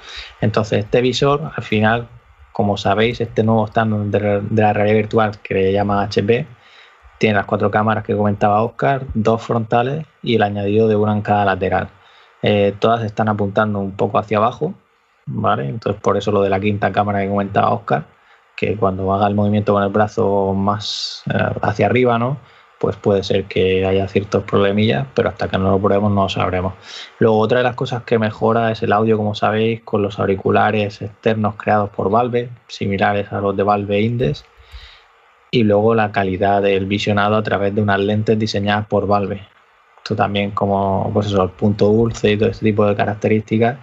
Entonces, este visor, al final, como sabéis, este nuevo estándar de, la realidad virtual que le llama HP, tiene las cuatro cámaras que comentaba Oscar, dos frontales y el añadido de una en cada lateral. Eh, todas están apuntando un poco hacia abajo, ¿vale? Entonces, por eso lo de la quinta cámara que comentaba Oscar, que cuando haga el movimiento con el brazo más eh, hacia arriba, ¿no? pues puede ser que haya ciertos problemillas, pero hasta que no lo probemos no lo sabremos. Luego, otra de las cosas que mejora es el audio, como sabéis, con los auriculares externos creados por Valve, similares a los de Valve Index, y luego la calidad del visionado a través de unas lentes diseñadas por Valve. Esto también como, pues eso, el punto dulce y todo este tipo de características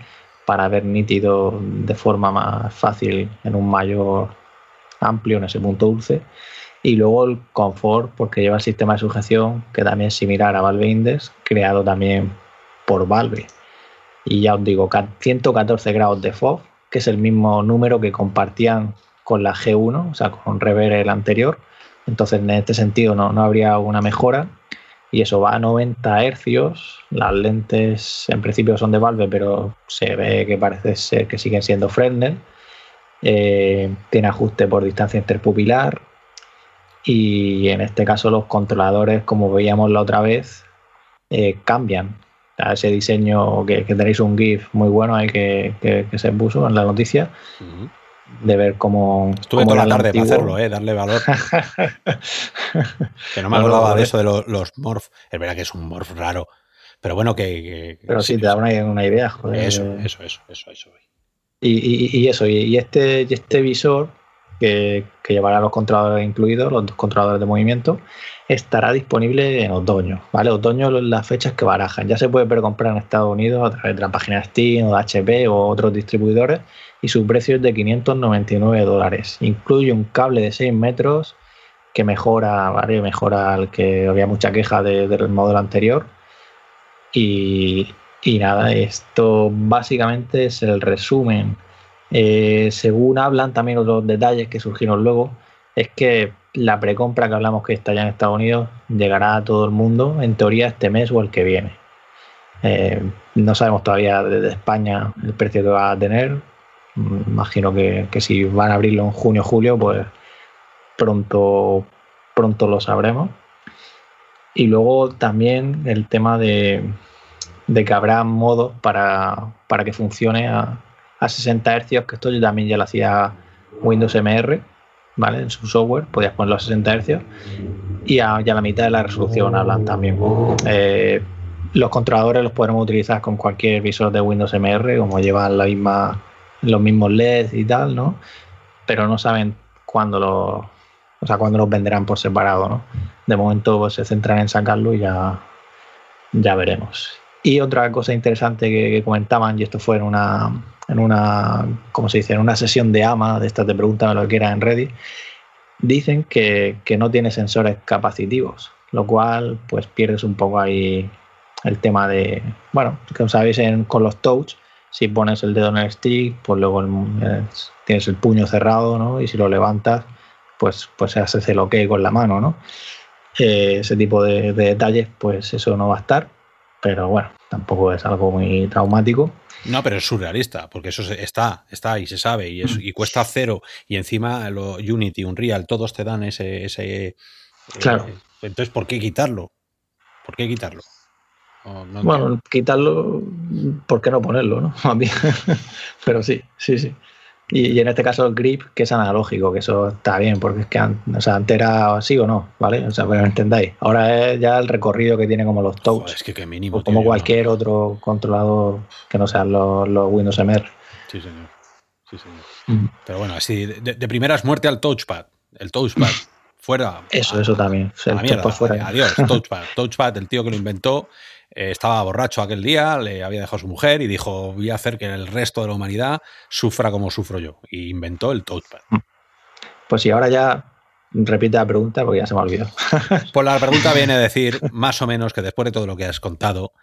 para ver nítido de forma más fácil en un mayor amplio en ese punto dulce y luego el confort, porque lleva el sistema de sujeción que también es similar a Valve Index, creado también por Valve. Y ya os digo, 114 grados de FOV, que es el mismo número que compartían con la G1, o sea, con Rever el anterior. Entonces, en este sentido, no, no habría una mejora. Y eso va a 90 hercios. Las lentes en principio son de Valve, pero se ve que parece ser que siguen siendo Fresnel. Eh, tiene ajuste por distancia interpupilar, y en este caso los controladores, como veíamos la otra vez, eh, cambian. ese diseño que, tenéis un GIF muy bueno ahí que, se puso en la noticia. De ver cómo. Estuve toda la tarde para hacerlo, ¿eh? darle valor. *laughs* que no me acordaba de eso de los, morph. Es verdad que es un morph raro. Pero bueno, que. pero sí, te da una, idea. Joder. Eso, eso, eso, eso, eso. Y, y, eso, y, este, y este visor que, llevará los controladores incluidos, los controladores de movimiento, estará disponible en otoño. ¿vale? Otoño las fechas que barajan. Ya se puede comprar en Estados Unidos a través de la página Steam o de HP o otros distribuidores y su precio es de 599 dólares. Incluye un cable de 6 metros que mejora, ¿vale? mejora al que había mucha queja del modelo anterior. Y nada, esto básicamente es el resumen eh, según hablan también otros detalles que surgieron luego, es que la precompra que hablamos que está ya en Estados Unidos llegará a todo el mundo, en teoría este mes o el que viene. Eh, no sabemos todavía desde España el precio que va a tener. Mm, imagino que, si van a abrirlo en junio o julio, pues pronto, pronto lo sabremos. Y luego también el tema de, que habrá modos para, para que funcione a 60 Hz, que esto yo también ya lo hacía Windows MR, ¿vale? En su software, podías ponerlo a 60 Hz y a, la mitad de la resolución hablan también. Eh, los controladores los podremos utilizar con cualquier visor de Windows MR, como llevan la misma, los mismos LEDs y tal, ¿no? Pero no saben cuándo los, o sea, cuándo los venderán por separado, ¿no? De momento pues, se centran en sacarlo y ya, ya veremos. Y otra cosa interesante que, comentaban, y esto fue en una, en una, ¿cómo se dice? En una sesión de AMA, de estas de Pregúntame lo que quieras en Reddit, dicen que, que no tiene sensores capacitivos, lo cual pues pierdes un poco ahí el tema de, bueno, como sabéis con los touch, si pones el dedo en el stick, pues luego tienes el puño cerrado, ¿no? Y si lo levantas, pues, pues se hace el ok con la mano, ¿no? Eh, ese tipo de, detalles, pues eso no va a estar, pero bueno, tampoco es algo muy traumático. No, pero es surrealista, porque eso está, está y se sabe, y, y cuesta cero, y encima lo, Unity, Unreal, todos te dan ese... ese eh, claro. entonces, ¿por qué quitarlo? ¿Por qué quitarlo? bueno, quitarlo, ¿por qué no ponerlo? ¿no? *laughs* Pero sí, sí, sí. Y, en este caso el grip, que es analógico, que eso está bien, porque es que o sea, antes era así o no, ¿vale? O sea, pero entendáis. Ahora es ya el recorrido que tiene como los touch. es que, mínimo. como cualquier otro controlador que no sean los, Windows MR. Sí, señor. Sí, señor. Mm. Pero bueno, así, de, de primeras muerte al touchpad. El touchpad. fuera. Eso, eso también. Adiós, touchpad. Touchpad, el tío que lo inventó, eh, estaba borracho aquel día, le había dejado a su mujer y dijo, voy a hacer que el resto de la humanidad sufra como sufro yo. Y inventó el touchpad. Mm. Pues sí, ahora ya repite la pregunta porque ya se me ha olvidado. *laughs* Pues la pregunta viene a decir, más o menos, que después de todo lo que has contado,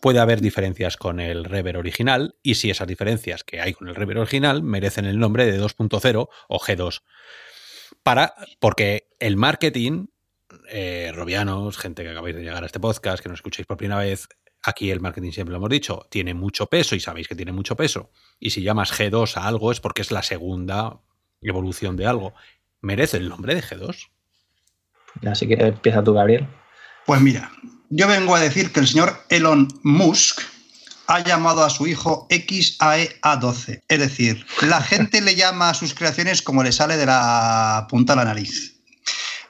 puede haber diferencias con el Rever original y si esas diferencias que hay con el Rever original merecen el nombre de 2.0 o G2. Para, porque el marketing eh, robianos, gente que acabáis de llegar a este podcast, que nos escucháis por primera vez, aquí el marketing siempre lo hemos dicho, tiene mucho peso y sabéis que tiene mucho peso. Y si llamas G2 a algo es porque es la segunda evolución de algo. ¿Merece el nombre de G2? Así que empieza tú, Gabriel. Pues mira, yo vengo a decir que el señor Elon Musk ha llamado a su hijo XAEA12. Es decir, la gente le llama a sus creaciones como le sale de la punta a la nariz.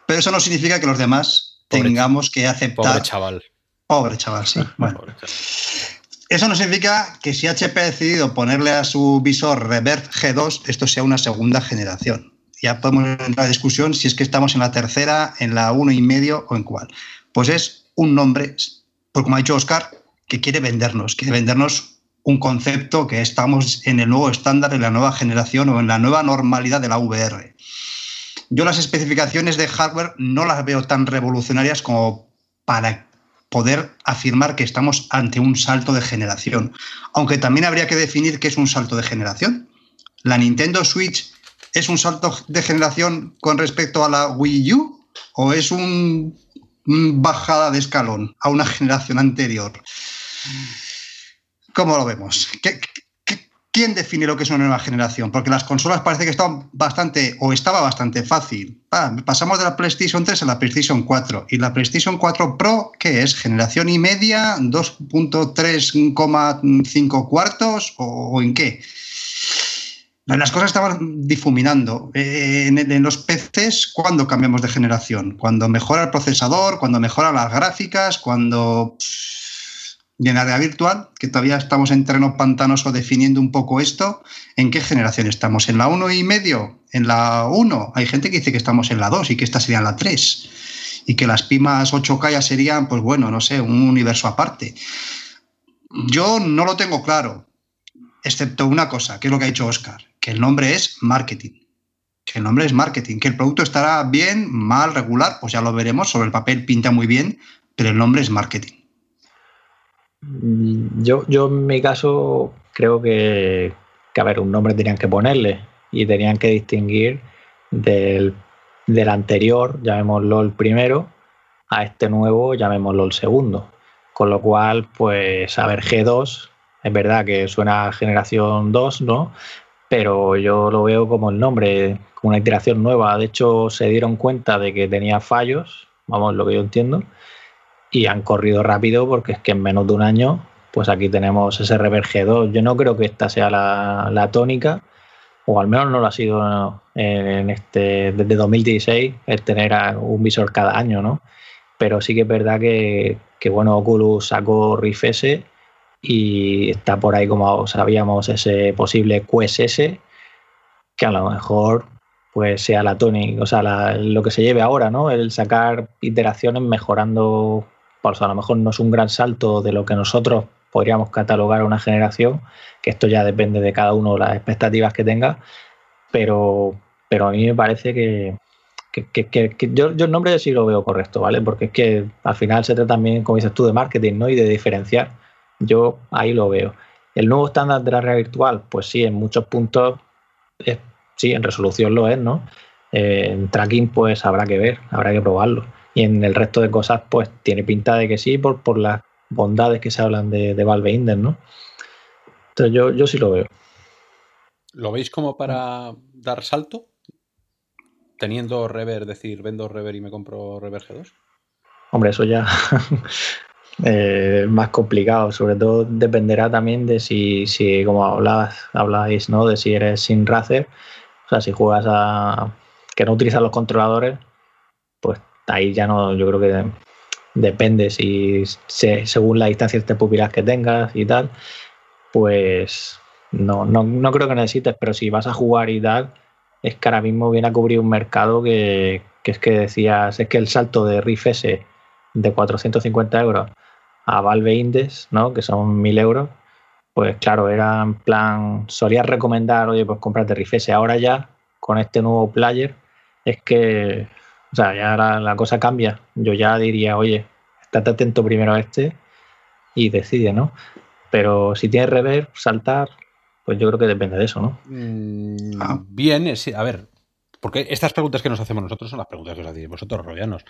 Pero eso no significa que los demás tengamos que aceptar. Pobre chaval. Pobre chaval, sí. *laughs* Bueno. Eso no significa que si HP ha decidido ponerle a su visor Revert G2, esto sea una segunda generación. Ya podemos entrar en la discusión si es que estamos en la tercera, en la uno y medio o en cuál. Pues es un nombre, porque como ha dicho Oscar, que quiere vendernos, quiere vendernos un concepto que estamos en el nuevo estándar, en la nueva generación o en la nueva normalidad de la VR. Yo las especificaciones de hardware no las veo tan revolucionarias como para poder afirmar que estamos ante un salto de generación. Aunque también habría que definir qué es un salto de generación. ¿La Nintendo Switch es un salto de generación con respecto a la Wii U? ¿O es una bajada de escalón a una generación anterior? ¿Cómo lo vemos? ¿Qué, ¿Quién define lo que es una nueva generación? Porque las consolas parece que estaban bastante, o estaba bastante fácil. pasamos de la PlayStation 3 a la PlayStation 4. ¿Y la PlayStation 4 Pro qué es? ¿Generación y media? ¿2.3,5 cuartos? ¿O, en qué? Las cosas estaban difuminando. Eh, en, en, los PCs, ¿cuándo cambiamos de generación? ¿Cuando mejora el procesador? ¿Cuando mejora las gráficas? ¿Cuando y en la virtual, que todavía estamos en terreno pantanoso definiendo un poco esto, ¿en qué generación estamos? ¿En la 1 y medio? ¿En la 1? Hay gente que dice que estamos en la 2 y que esta sería la 3. Y que las pimas 8K ya serían, pues bueno, no sé, un universo aparte. Yo no lo tengo claro, excepto una cosa, que es lo que ha dicho Oscar, que el nombre es marketing. Que el nombre es marketing, que el producto estará bien, mal, regular, pues ya lo veremos, sobre el papel pinta muy bien, pero el nombre es marketing. Mm, yo, yo en mi caso creo que, que, a ver, un nombre tenían que ponerle y tenían que distinguir del, del anterior, llamémoslo el primero, a este nuevo, llamémoslo el segundo. Con lo cual, pues, a ver, G2, es verdad que suena generación 2, ¿no? Pero yo lo veo como el nombre, como una iteración nueva. De hecho, se dieron cuenta de que tenía fallos, vamos, lo que yo entiendo, y han corrido rápido porque es que en menos de un año pues aquí tenemos ese Rever G2. Yo no creo que esta sea la, tónica, o al menos no lo ha sido este desde 2016 el tener un visor cada año, ¿no? Pero sí que es verdad que, que bueno, Oculus sacó Rift S y está por ahí, como sabíamos, ese posible QSS, que a lo mejor pues sea la tónica, o sea, lo que se lleve ahora, ¿no? El sacar iteraciones mejorando, pues a lo mejor no es un gran salto de lo que nosotros podríamos catalogar a una generación, que esto ya depende de cada uno, las expectativas que tenga, pero, pero a mí me parece que, yo, yo, el nombre sí lo veo correcto, ¿vale? Porque es que al final se trata también, como dices tú, de marketing, ¿no? Y de diferenciar. Yo ahí lo veo. El nuevo estándar de la realidad virtual, pues sí, en muchos puntos, sí, en resolución lo es, ¿no? Eh, en tracking, pues habrá que ver, habrá que probarlo. Y en el resto de cosas, pues tiene pinta de que sí, por, por las bondades que se hablan de, de Valve Index, ¿no? Entonces yo, yo sí lo veo. ¿Lo veis como para dar salto? Teniendo Rever, decir, vendo Rever y me compro Rever G2? Hombre, eso ya *laughs* eh, más complicado. Sobre todo dependerá también de si, si como hablabas, habláis, ¿no? De si eres sin racer, o sea, si juegas a que no utilizas los controladores, pues ahí ya no, yo creo que depende si según la distancia de pupilas que tengas y tal, pues no, no, no, creo que necesites, pero si vas a jugar y tal, es que ahora mismo viene a cubrir un mercado que, que es que decías, es que el salto de Riff S de 450 euros a Valve Index, ¿no? que son 1000 euros, pues claro, era en plan, solías recomendar, oye, pues cómprate Riff S. Ahora ya, con este nuevo player, es que o sea, ya la, cosa cambia. Yo ya diría, oye, estate atento primero a este y decide, ¿no? Pero si tienes rever, saltar, pues yo creo que depende de eso, ¿no? Mm, ah. Bien, a ver, porque estas preguntas que nos hacemos nosotros son las preguntas que os hacéis vosotros, royanos.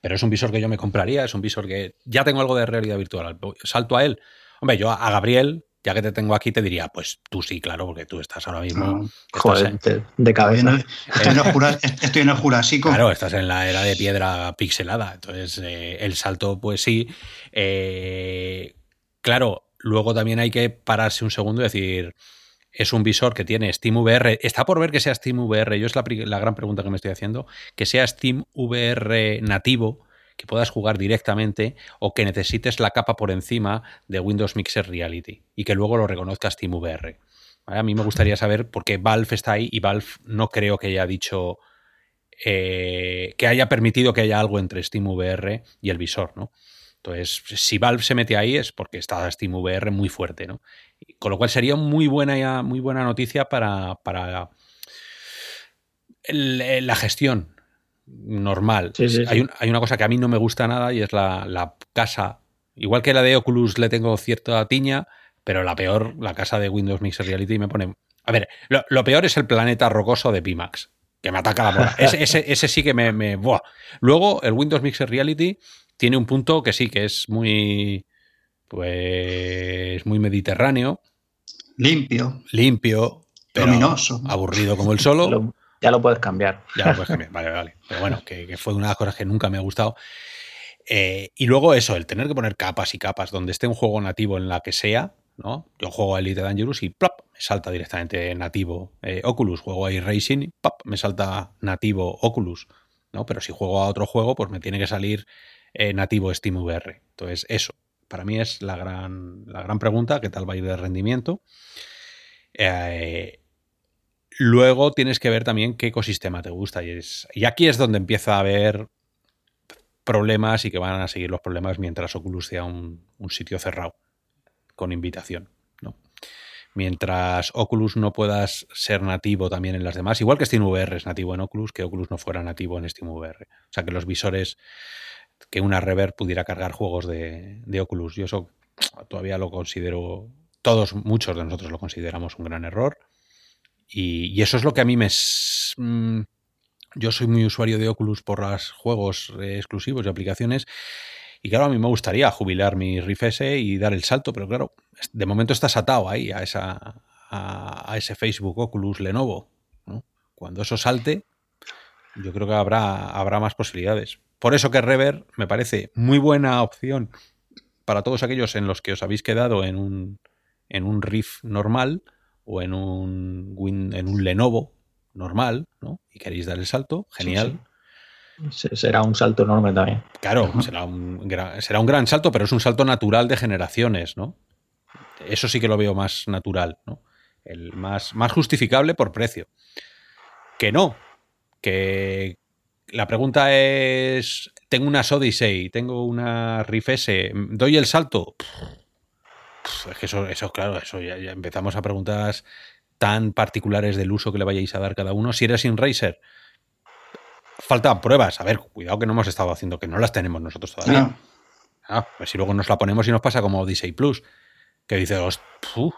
Pero es un visor que yo me compraría, es un visor que ya tengo algo de realidad virtual. Salto a él. Hombre, yo a Gabriel ya que te tengo aquí, te diría, pues tú sí, claro, porque tú estás ahora mismo. joder, de cabeza. Estoy en, el Jurásico. Claro, estás en la era de piedra pixelada. Entonces, eh, el salto, pues sí. Eh, claro, luego también hay que pararse un segundo y decir. Es un visor que tiene SteamVR. Está por ver que sea SteamVR. Yo es la, la gran pregunta que me estoy haciendo. Que sea SteamVR nativo que puedas jugar directamente o que necesites la capa por encima de Windows Mixer Reality y que luego lo reconozca SteamVR. A mí me gustaría saber por qué Valve está ahí y Valve no creo que haya dicho eh, que haya permitido que haya algo entre SteamVR y el visor, ¿no? Entonces, si Valve se mete ahí es porque está SteamVR muy fuerte, ¿no? Con lo cual sería muy buena, muy buena noticia para, para la gestión normal. Hay, hay, una cosa que a mí no me gusta nada y es la, casa. Igual que la de Oculus le tengo cierta tiña, pero la peor, la casa de Windows Mixed Reality me pone... A ver, lo, peor es el planeta rocoso de Pimax, que me ataca la bola. *laughs* Ese, ese, sí que me... me buah. Luego, el Windows Mixed Reality tiene un punto que sí, que es muy... Pues muy mediterráneo. Limpio. Limpio. luminoso. Aburrido como el solo. Ya lo puedes cambiar. Ya lo puedes cambiar, vale, vale. Pero bueno, que, fue una de las cosas que nunca me ha gustado. Eh, y luego eso, el tener que poner capas y capas donde esté un juego nativo en la que sea, ¿no? Yo juego a Elite Dangerous y ¡plop! me salta directamente nativo eh, Oculus. Juego a Racing y ¡plop! me salta nativo Oculus. ¿no? Pero si juego a otro juego, pues me tiene que salir eh, nativo SteamVR. Entonces, eso, para mí es la gran, la gran pregunta, ¿qué tal va a ir de rendimiento? Eh, Luego tienes que ver también qué ecosistema te gusta. Y, es, y aquí es donde empieza a haber problemas y que van a seguir los problemas mientras Oculus sea un, sitio cerrado, con invitación. ¿no? Mientras Oculus no puedas ser nativo también en las demás, igual que SteamVR es nativo en Oculus, que Oculus no fuera nativo en SteamVR. O sea, que los visores, que una Rever pudiera cargar juegos de Oculus. Yo eso todavía lo considero, todos, muchos de nosotros lo consideramos un gran error. Y, eso es lo que a mí me... Mm, yo soy muy usuario de Oculus por los juegos eh, exclusivos y aplicaciones. Y claro, a mí me gustaría jubilar mi Rift S y dar el salto, pero claro, de momento estás atado ahí a, esa, a, ese Facebook Oculus Lenovo. Cuando eso salte, yo creo que habrá, habrá más posibilidades. Por eso que Rever me parece muy buena opción para todos aquellos en los que os habéis quedado en un, en un Riff normal o en un, en un Lenovo normal, ¿no? Y queréis dar el salto, genial. Será un salto enorme también. Claro, será un, gran, será un gran salto, pero es un salto natural de generaciones, ¿no? Eso sí que lo veo más natural, ¿no? El más, más justificable por precio. Que no, que la pregunta es, tengo una Odyssey, tengo una Riff S, ¿doy el salto? Es que eso, eso claro, eso ya, empezamos a preguntas tan particulares del uso que le vayáis a dar cada uno. Si eres sin Racer, faltan pruebas. A ver, cuidado que no hemos estado haciendo, que no las tenemos nosotros todavía. Ah, pues si luego nos la ponemos y nos pasa como Odyssey Plus, que dices,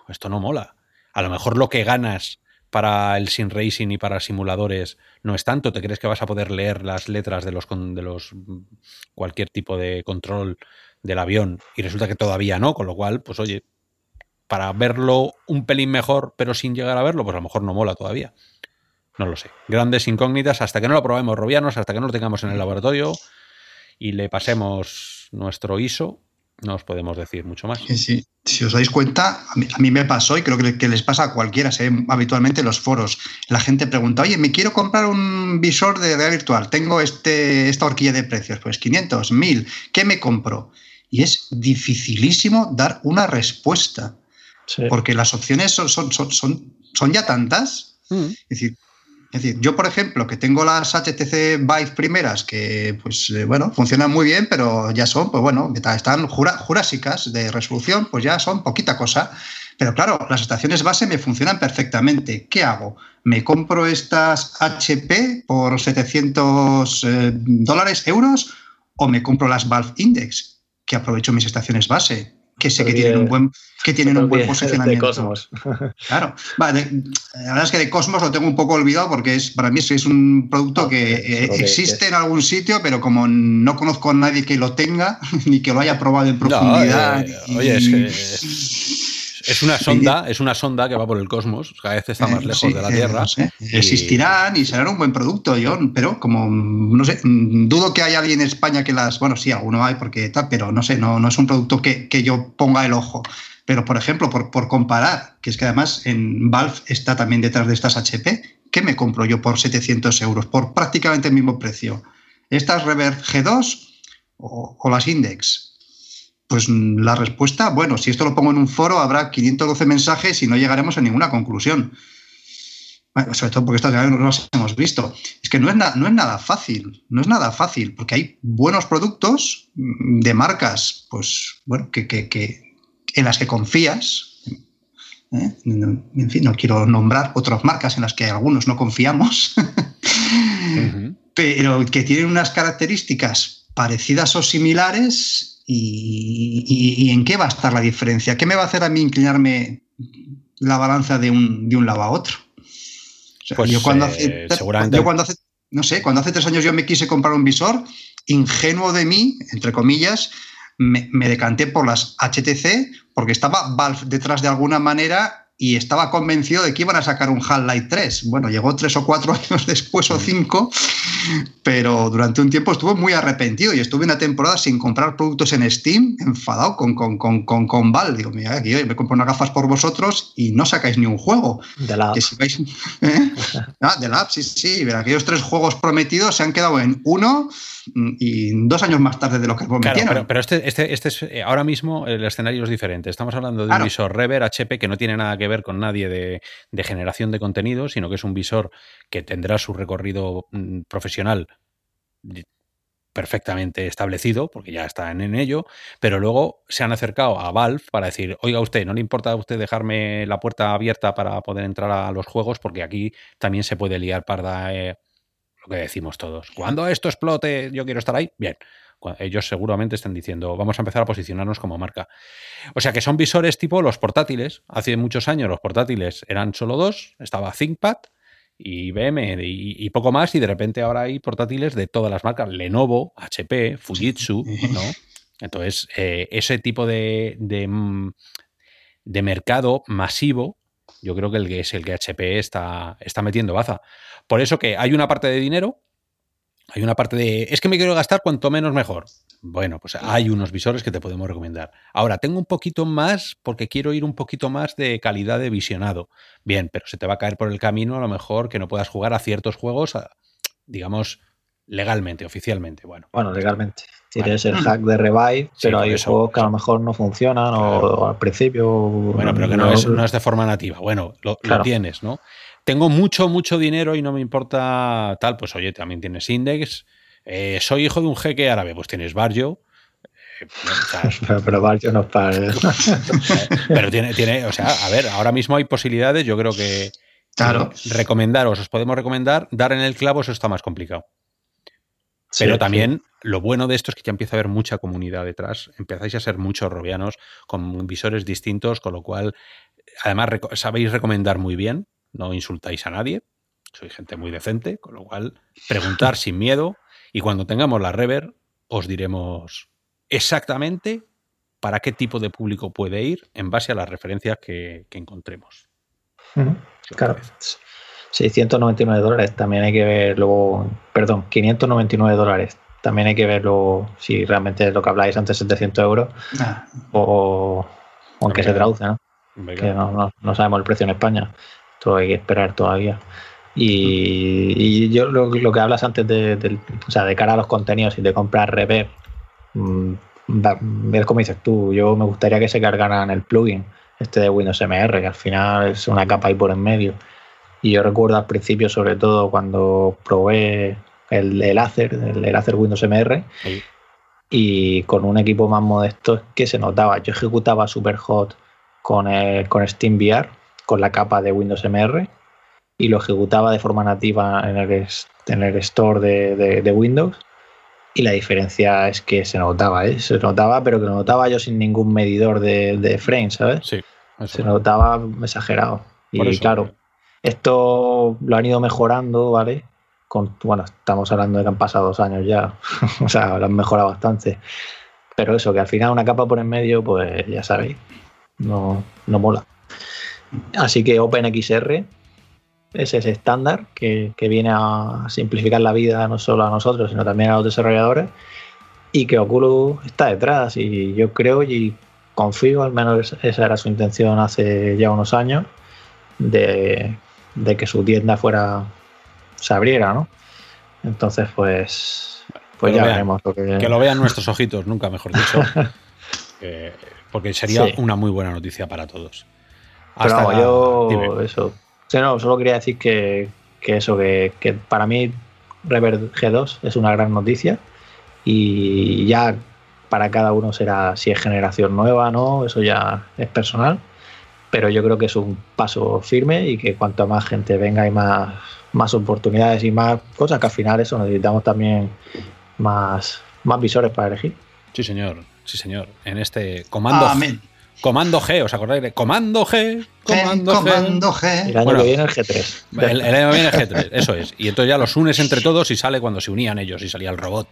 esto no mola. A lo mejor lo que ganas para el sin racing y para simuladores no es tanto. ¿Te crees que vas a poder leer las letras de los de los cualquier tipo de control del avión? Y resulta que todavía no, con lo cual, pues oye, para verlo un pelín mejor, pero sin llegar a verlo, pues a lo mejor no mola todavía. No lo sé. Grandes incógnitas hasta que no lo probemos robianos, hasta que no lo tengamos en el laboratorio y le pasemos nuestro ISO, no os podemos decir mucho más. Sí, Si os dais cuenta, a mí, me pasó y creo que, les pasa a cualquiera, se habitualmente en los foros. La gente pregunta, oye, me quiero comprar un visor de realidad virtual, tengo este, esta horquilla de precios, pues 500, 1000, ¿qué me compro? Y es dificilísimo dar una respuesta, porque las opciones son, son, son, son, ya tantas. Mm. Es decir, es decir, yo, por ejemplo, que tengo las HTC Vive primeras, que, pues, eh, bueno, funcionan muy bien, pero ya son, pues, bueno, están jurásicas de resolución, pues ya son poquita cosa. Pero claro, las estaciones base me funcionan perfectamente. ¿Qué hago? ¿Me compro estas HP por 700 eh, dólares, euros? ¿O me compro las Valve Index, que aprovecho mis estaciones base? que sé que tienen un buen, que tienen un buen posicionamiento. *laughs* De Cosmos. Claro. Vale, la verdad es que de Cosmos lo tengo un poco olvidado porque es para mí es un producto que eh, existe en algún sitio, pero como no conozco a nadie que lo tenga, *laughs* ni que lo haya probado en profundidad. oye, es que *laughs* es una sonda, es una sonda que va por el cosmos, cada vez está más eh, lejos de la Tierra. Existirán y serán un buen producto, John, pero como no sé, dudo que haya alguien en España que las, bueno, sí, alguno hay porque tal, pero no sé, no, no es un producto que, yo ponga el ojo. Pero, por ejemplo, por, por, comparar, que es que además en Valve está también detrás de estas HP, ¿qué me compro yo por 700 euros? Por prácticamente el mismo precio. ¿Estas Reverb G2 o las Index? Pues mm, la respuesta, bueno, si esto lo pongo en un foro, habrá 512 mensajes y no llegaremos a ninguna conclusión. sobre todo porque estas ya no las hemos visto. Es que no es, no es nada fácil, no es nada fácil, porque hay buenos productos mm, de marcas, pues, bueno, que, en las que confías. ¿eh? En fin, no quiero nombrar otras marcas en las que algunos no confiamos, *laughs* pero que tienen unas características parecidas o similares y, en qué va a estar la diferencia? ¿Qué me va a hacer a mí inclinarme la balanza de un, de un lado a otro? pues, yo cuando hace, seguramente... yo cuando hace, no sé, cuando hace tres años yo me quise comprar un visor, ingenuo de mí, entre comillas, me, me decanté por las HTC porque estaba Valve detrás de alguna manera y estaba convencido de que iban a sacar un Half-Life 3. Bueno, llegó tres o cuatro *laughs* años después o cinco, pero durante un tiempo estuvo muy arrepentido y estuve una temporada sin comprar productos en Steam, enfadado con, con, con, con, con Val. Digo, mira, aquí me compro unas gafas por vosotros y no sacáis ni un juego. De la si ¿eh? *laughs* ah, de la sí, sí. aquellos tres juegos prometidos se han quedado en uno y dos años más tarde de lo que prometieron. Claro, pero, este, este, este es, eh, ahora mismo el escenario es diferente. Estamos hablando de un visor Rever HP que no tiene nada que ver con nadie de, generación de contenido, sino que es un visor que tendrá su recorrido mm, profesional perfectamente establecido, porque ya están en ello, pero luego se han acercado a Valve para decir, oiga usted, ¿no le importa a usted dejarme la puerta abierta para poder entrar a los juegos? Porque aquí también se puede liar para eh, que decimos todos. Cuando esto explote, yo quiero estar ahí. Bien, ellos seguramente están diciendo, vamos a empezar a posicionarnos como marca. O sea que son visores tipo los portátiles. Hace muchos años los portátiles eran solo dos, estaba ThinkPad y IBM y, poco más, y de repente ahora hay portátiles de todas las marcas, Lenovo, HP, Fujitsu, ¿no? Entonces, eh, ese tipo de, de, mm, de, mercado masivo, yo creo que, el que es el que HP está, está metiendo baza. Por eso que hay una parte de dinero hay una parte de, es que me quiero gastar cuanto menos mejor. Bueno, pues hay unos visores que te podemos recomendar. Ahora, tengo un poquito más porque quiero ir un poquito más de calidad de visionado. Bien, pero se te va a caer por el camino a lo mejor que no puedas jugar a ciertos juegos, digamos, legalmente, oficialmente. Bueno, bueno legalmente. Tienes el hack de Revive, pero hay juegos que a lo mejor no funcionan o al principio. Bueno, pero que no, es, no es, de forma nativa. Bueno, lo, tienes, ¿no? Tengo mucho, mucho dinero y no me importa tal, pues oye, también tienes Index eh, soy hijo de un jeque árabe, pues tienes Barrio. Eh, *laughs* pero, Barrio no es para. *laughs* pero tiene, tiene, o sea, a ver, ahora mismo hay posibilidades, yo creo que. Claro. Recomendaros, os podemos recomendar, dar en el clavo, eso está más complicado. Pero también lo bueno de esto es que ya empieza a haber mucha comunidad detrás. Empezáis a ser muchos robianos con visores distintos, con lo cual, además, sabéis recomendar muy bien, no insultáis a nadie. Soy gente muy decente, con lo cual, preguntar *laughs* sin miedo. Y cuando tengamos la rever, os diremos exactamente para qué tipo de público puede ir en base a las referencias que, encontremos. Claro. 699 dólares, también hay que ver luego, perdón, 599 dólares, también hay que verlo si realmente es lo que habláis antes, 700 euros, ah. o, aunque se traduce, ¿no? Que no, no, sabemos el precio en España, todo hay que esperar todavía. Y, yo lo, que hablas antes de, o sea, de cara a los contenidos y de comprar rever, mm, ver como dices tú, yo me gustaría que se cargaran el plugin este de Windows MR, que al final es una capa ahí por en medio. Y yo recuerdo al principio, sobre todo cuando probé el, el Acer, el, Acer Windows MR, y con un equipo más modesto que se notaba. Yo ejecutaba Superhot con, con SteamVR, con la capa de Windows MR, y lo ejecutaba de forma nativa en el, en el store de, Windows. Y la diferencia es que se notaba, ¿eh? se notaba, pero que lo notaba yo sin ningún medidor de, de frame, ¿sabes? Sí. Se notaba exagerado. y claro, esto lo han ido mejorando, ¿vale? Bueno, estamos hablando de que han pasado dos años ya, *laughs* o sea, lo han mejorado bastante. Pero eso, que al final una capa por en medio, pues ya sabéis, no, no mola. Así que OpenXR es ese estándar que, viene a simplificar la vida no solo a nosotros, sino también a los desarrolladores y que Oculus está detrás y yo creo y confío, al menos esa era su intención hace ya unos años, de, que su tienda fuera, se abriera, ¿no? Entonces, pues, pues ya veremos. Lo que... que... lo vean nuestros ojitos, nunca mejor dicho. *laughs* porque sería una muy buena noticia para todos. Hasta yo, eso, no, solo quería decir que, eso, que, para mí Rever G2 es una gran noticia y ya para cada uno será si es generación nueva, ¿no? Eso ya es personal. Pero yo creo que es un paso firme y que cuanto más gente venga y más, más oportunidades y más cosas, que al final eso necesitamos también más, más visores para elegir. Sí, señor. Sí, señor. En este comando. Amén. Comando G, ¿os acordáis de Comando G? Comando, G. El año que viene el G3. El, año que viene el G3, eso es. Y entonces ya los unes entre todos y sale cuando se unían ellos y salía el robot.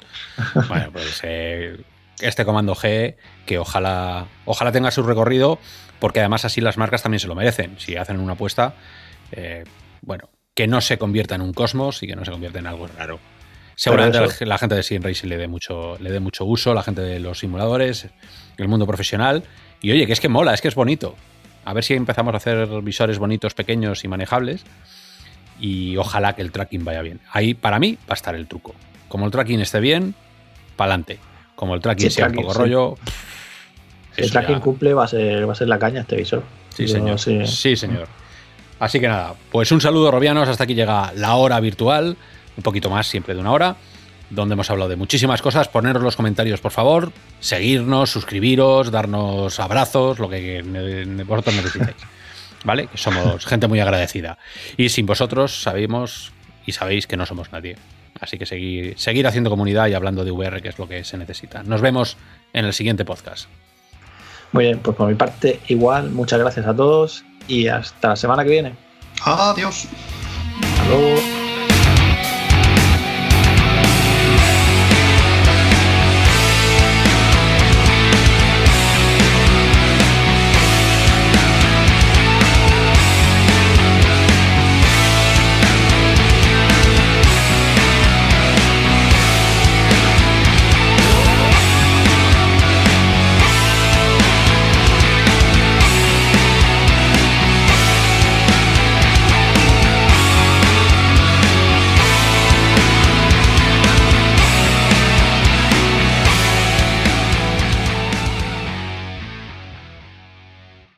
Bueno, pues eh, este Comando G, que ojalá, ojalá tenga su recorrido, porque además así las marcas también se lo merecen. Si hacen una apuesta, eh, bueno, que no se convierta en un cosmos y que no se convierta en algo raro. Seguramente la gente de Sim Racing le dé mucho, le dé mucho uso, la gente de los simuladores, el mundo profesional. Y oye, que es que mola, es que es bonito. A ver si empezamos a hacer visores bonitos, pequeños y manejables. Y ojalá que el tracking vaya bien. Ahí, para mí, va a estar el truco. Como el tracking esté bien, para adelante. Como el tracking sea un poco rollo. *laughs* el tracking cumple, va a, ser, va a ser la caña este visor. Sí, señor. Sí. señor. Así que nada, pues un saludo, Robianos. Hasta aquí llega la hora virtual. Un poquito más, siempre de una hora donde hemos hablado de muchísimas cosas. Poneros los comentarios, por favor. Seguirnos, suscribiros, darnos abrazos, lo que vosotros necesitéis. ¿Vale? Que somos gente muy agradecida. Y sin vosotros sabemos y sabéis que no somos nadie. Así que seguir, seguir haciendo comunidad y hablando de VR, que es lo que se necesita. Nos vemos en el siguiente podcast. Muy bien, pues por mi parte, igual, muchas gracias a todos y hasta la semana que viene. Adiós. Hasta luego.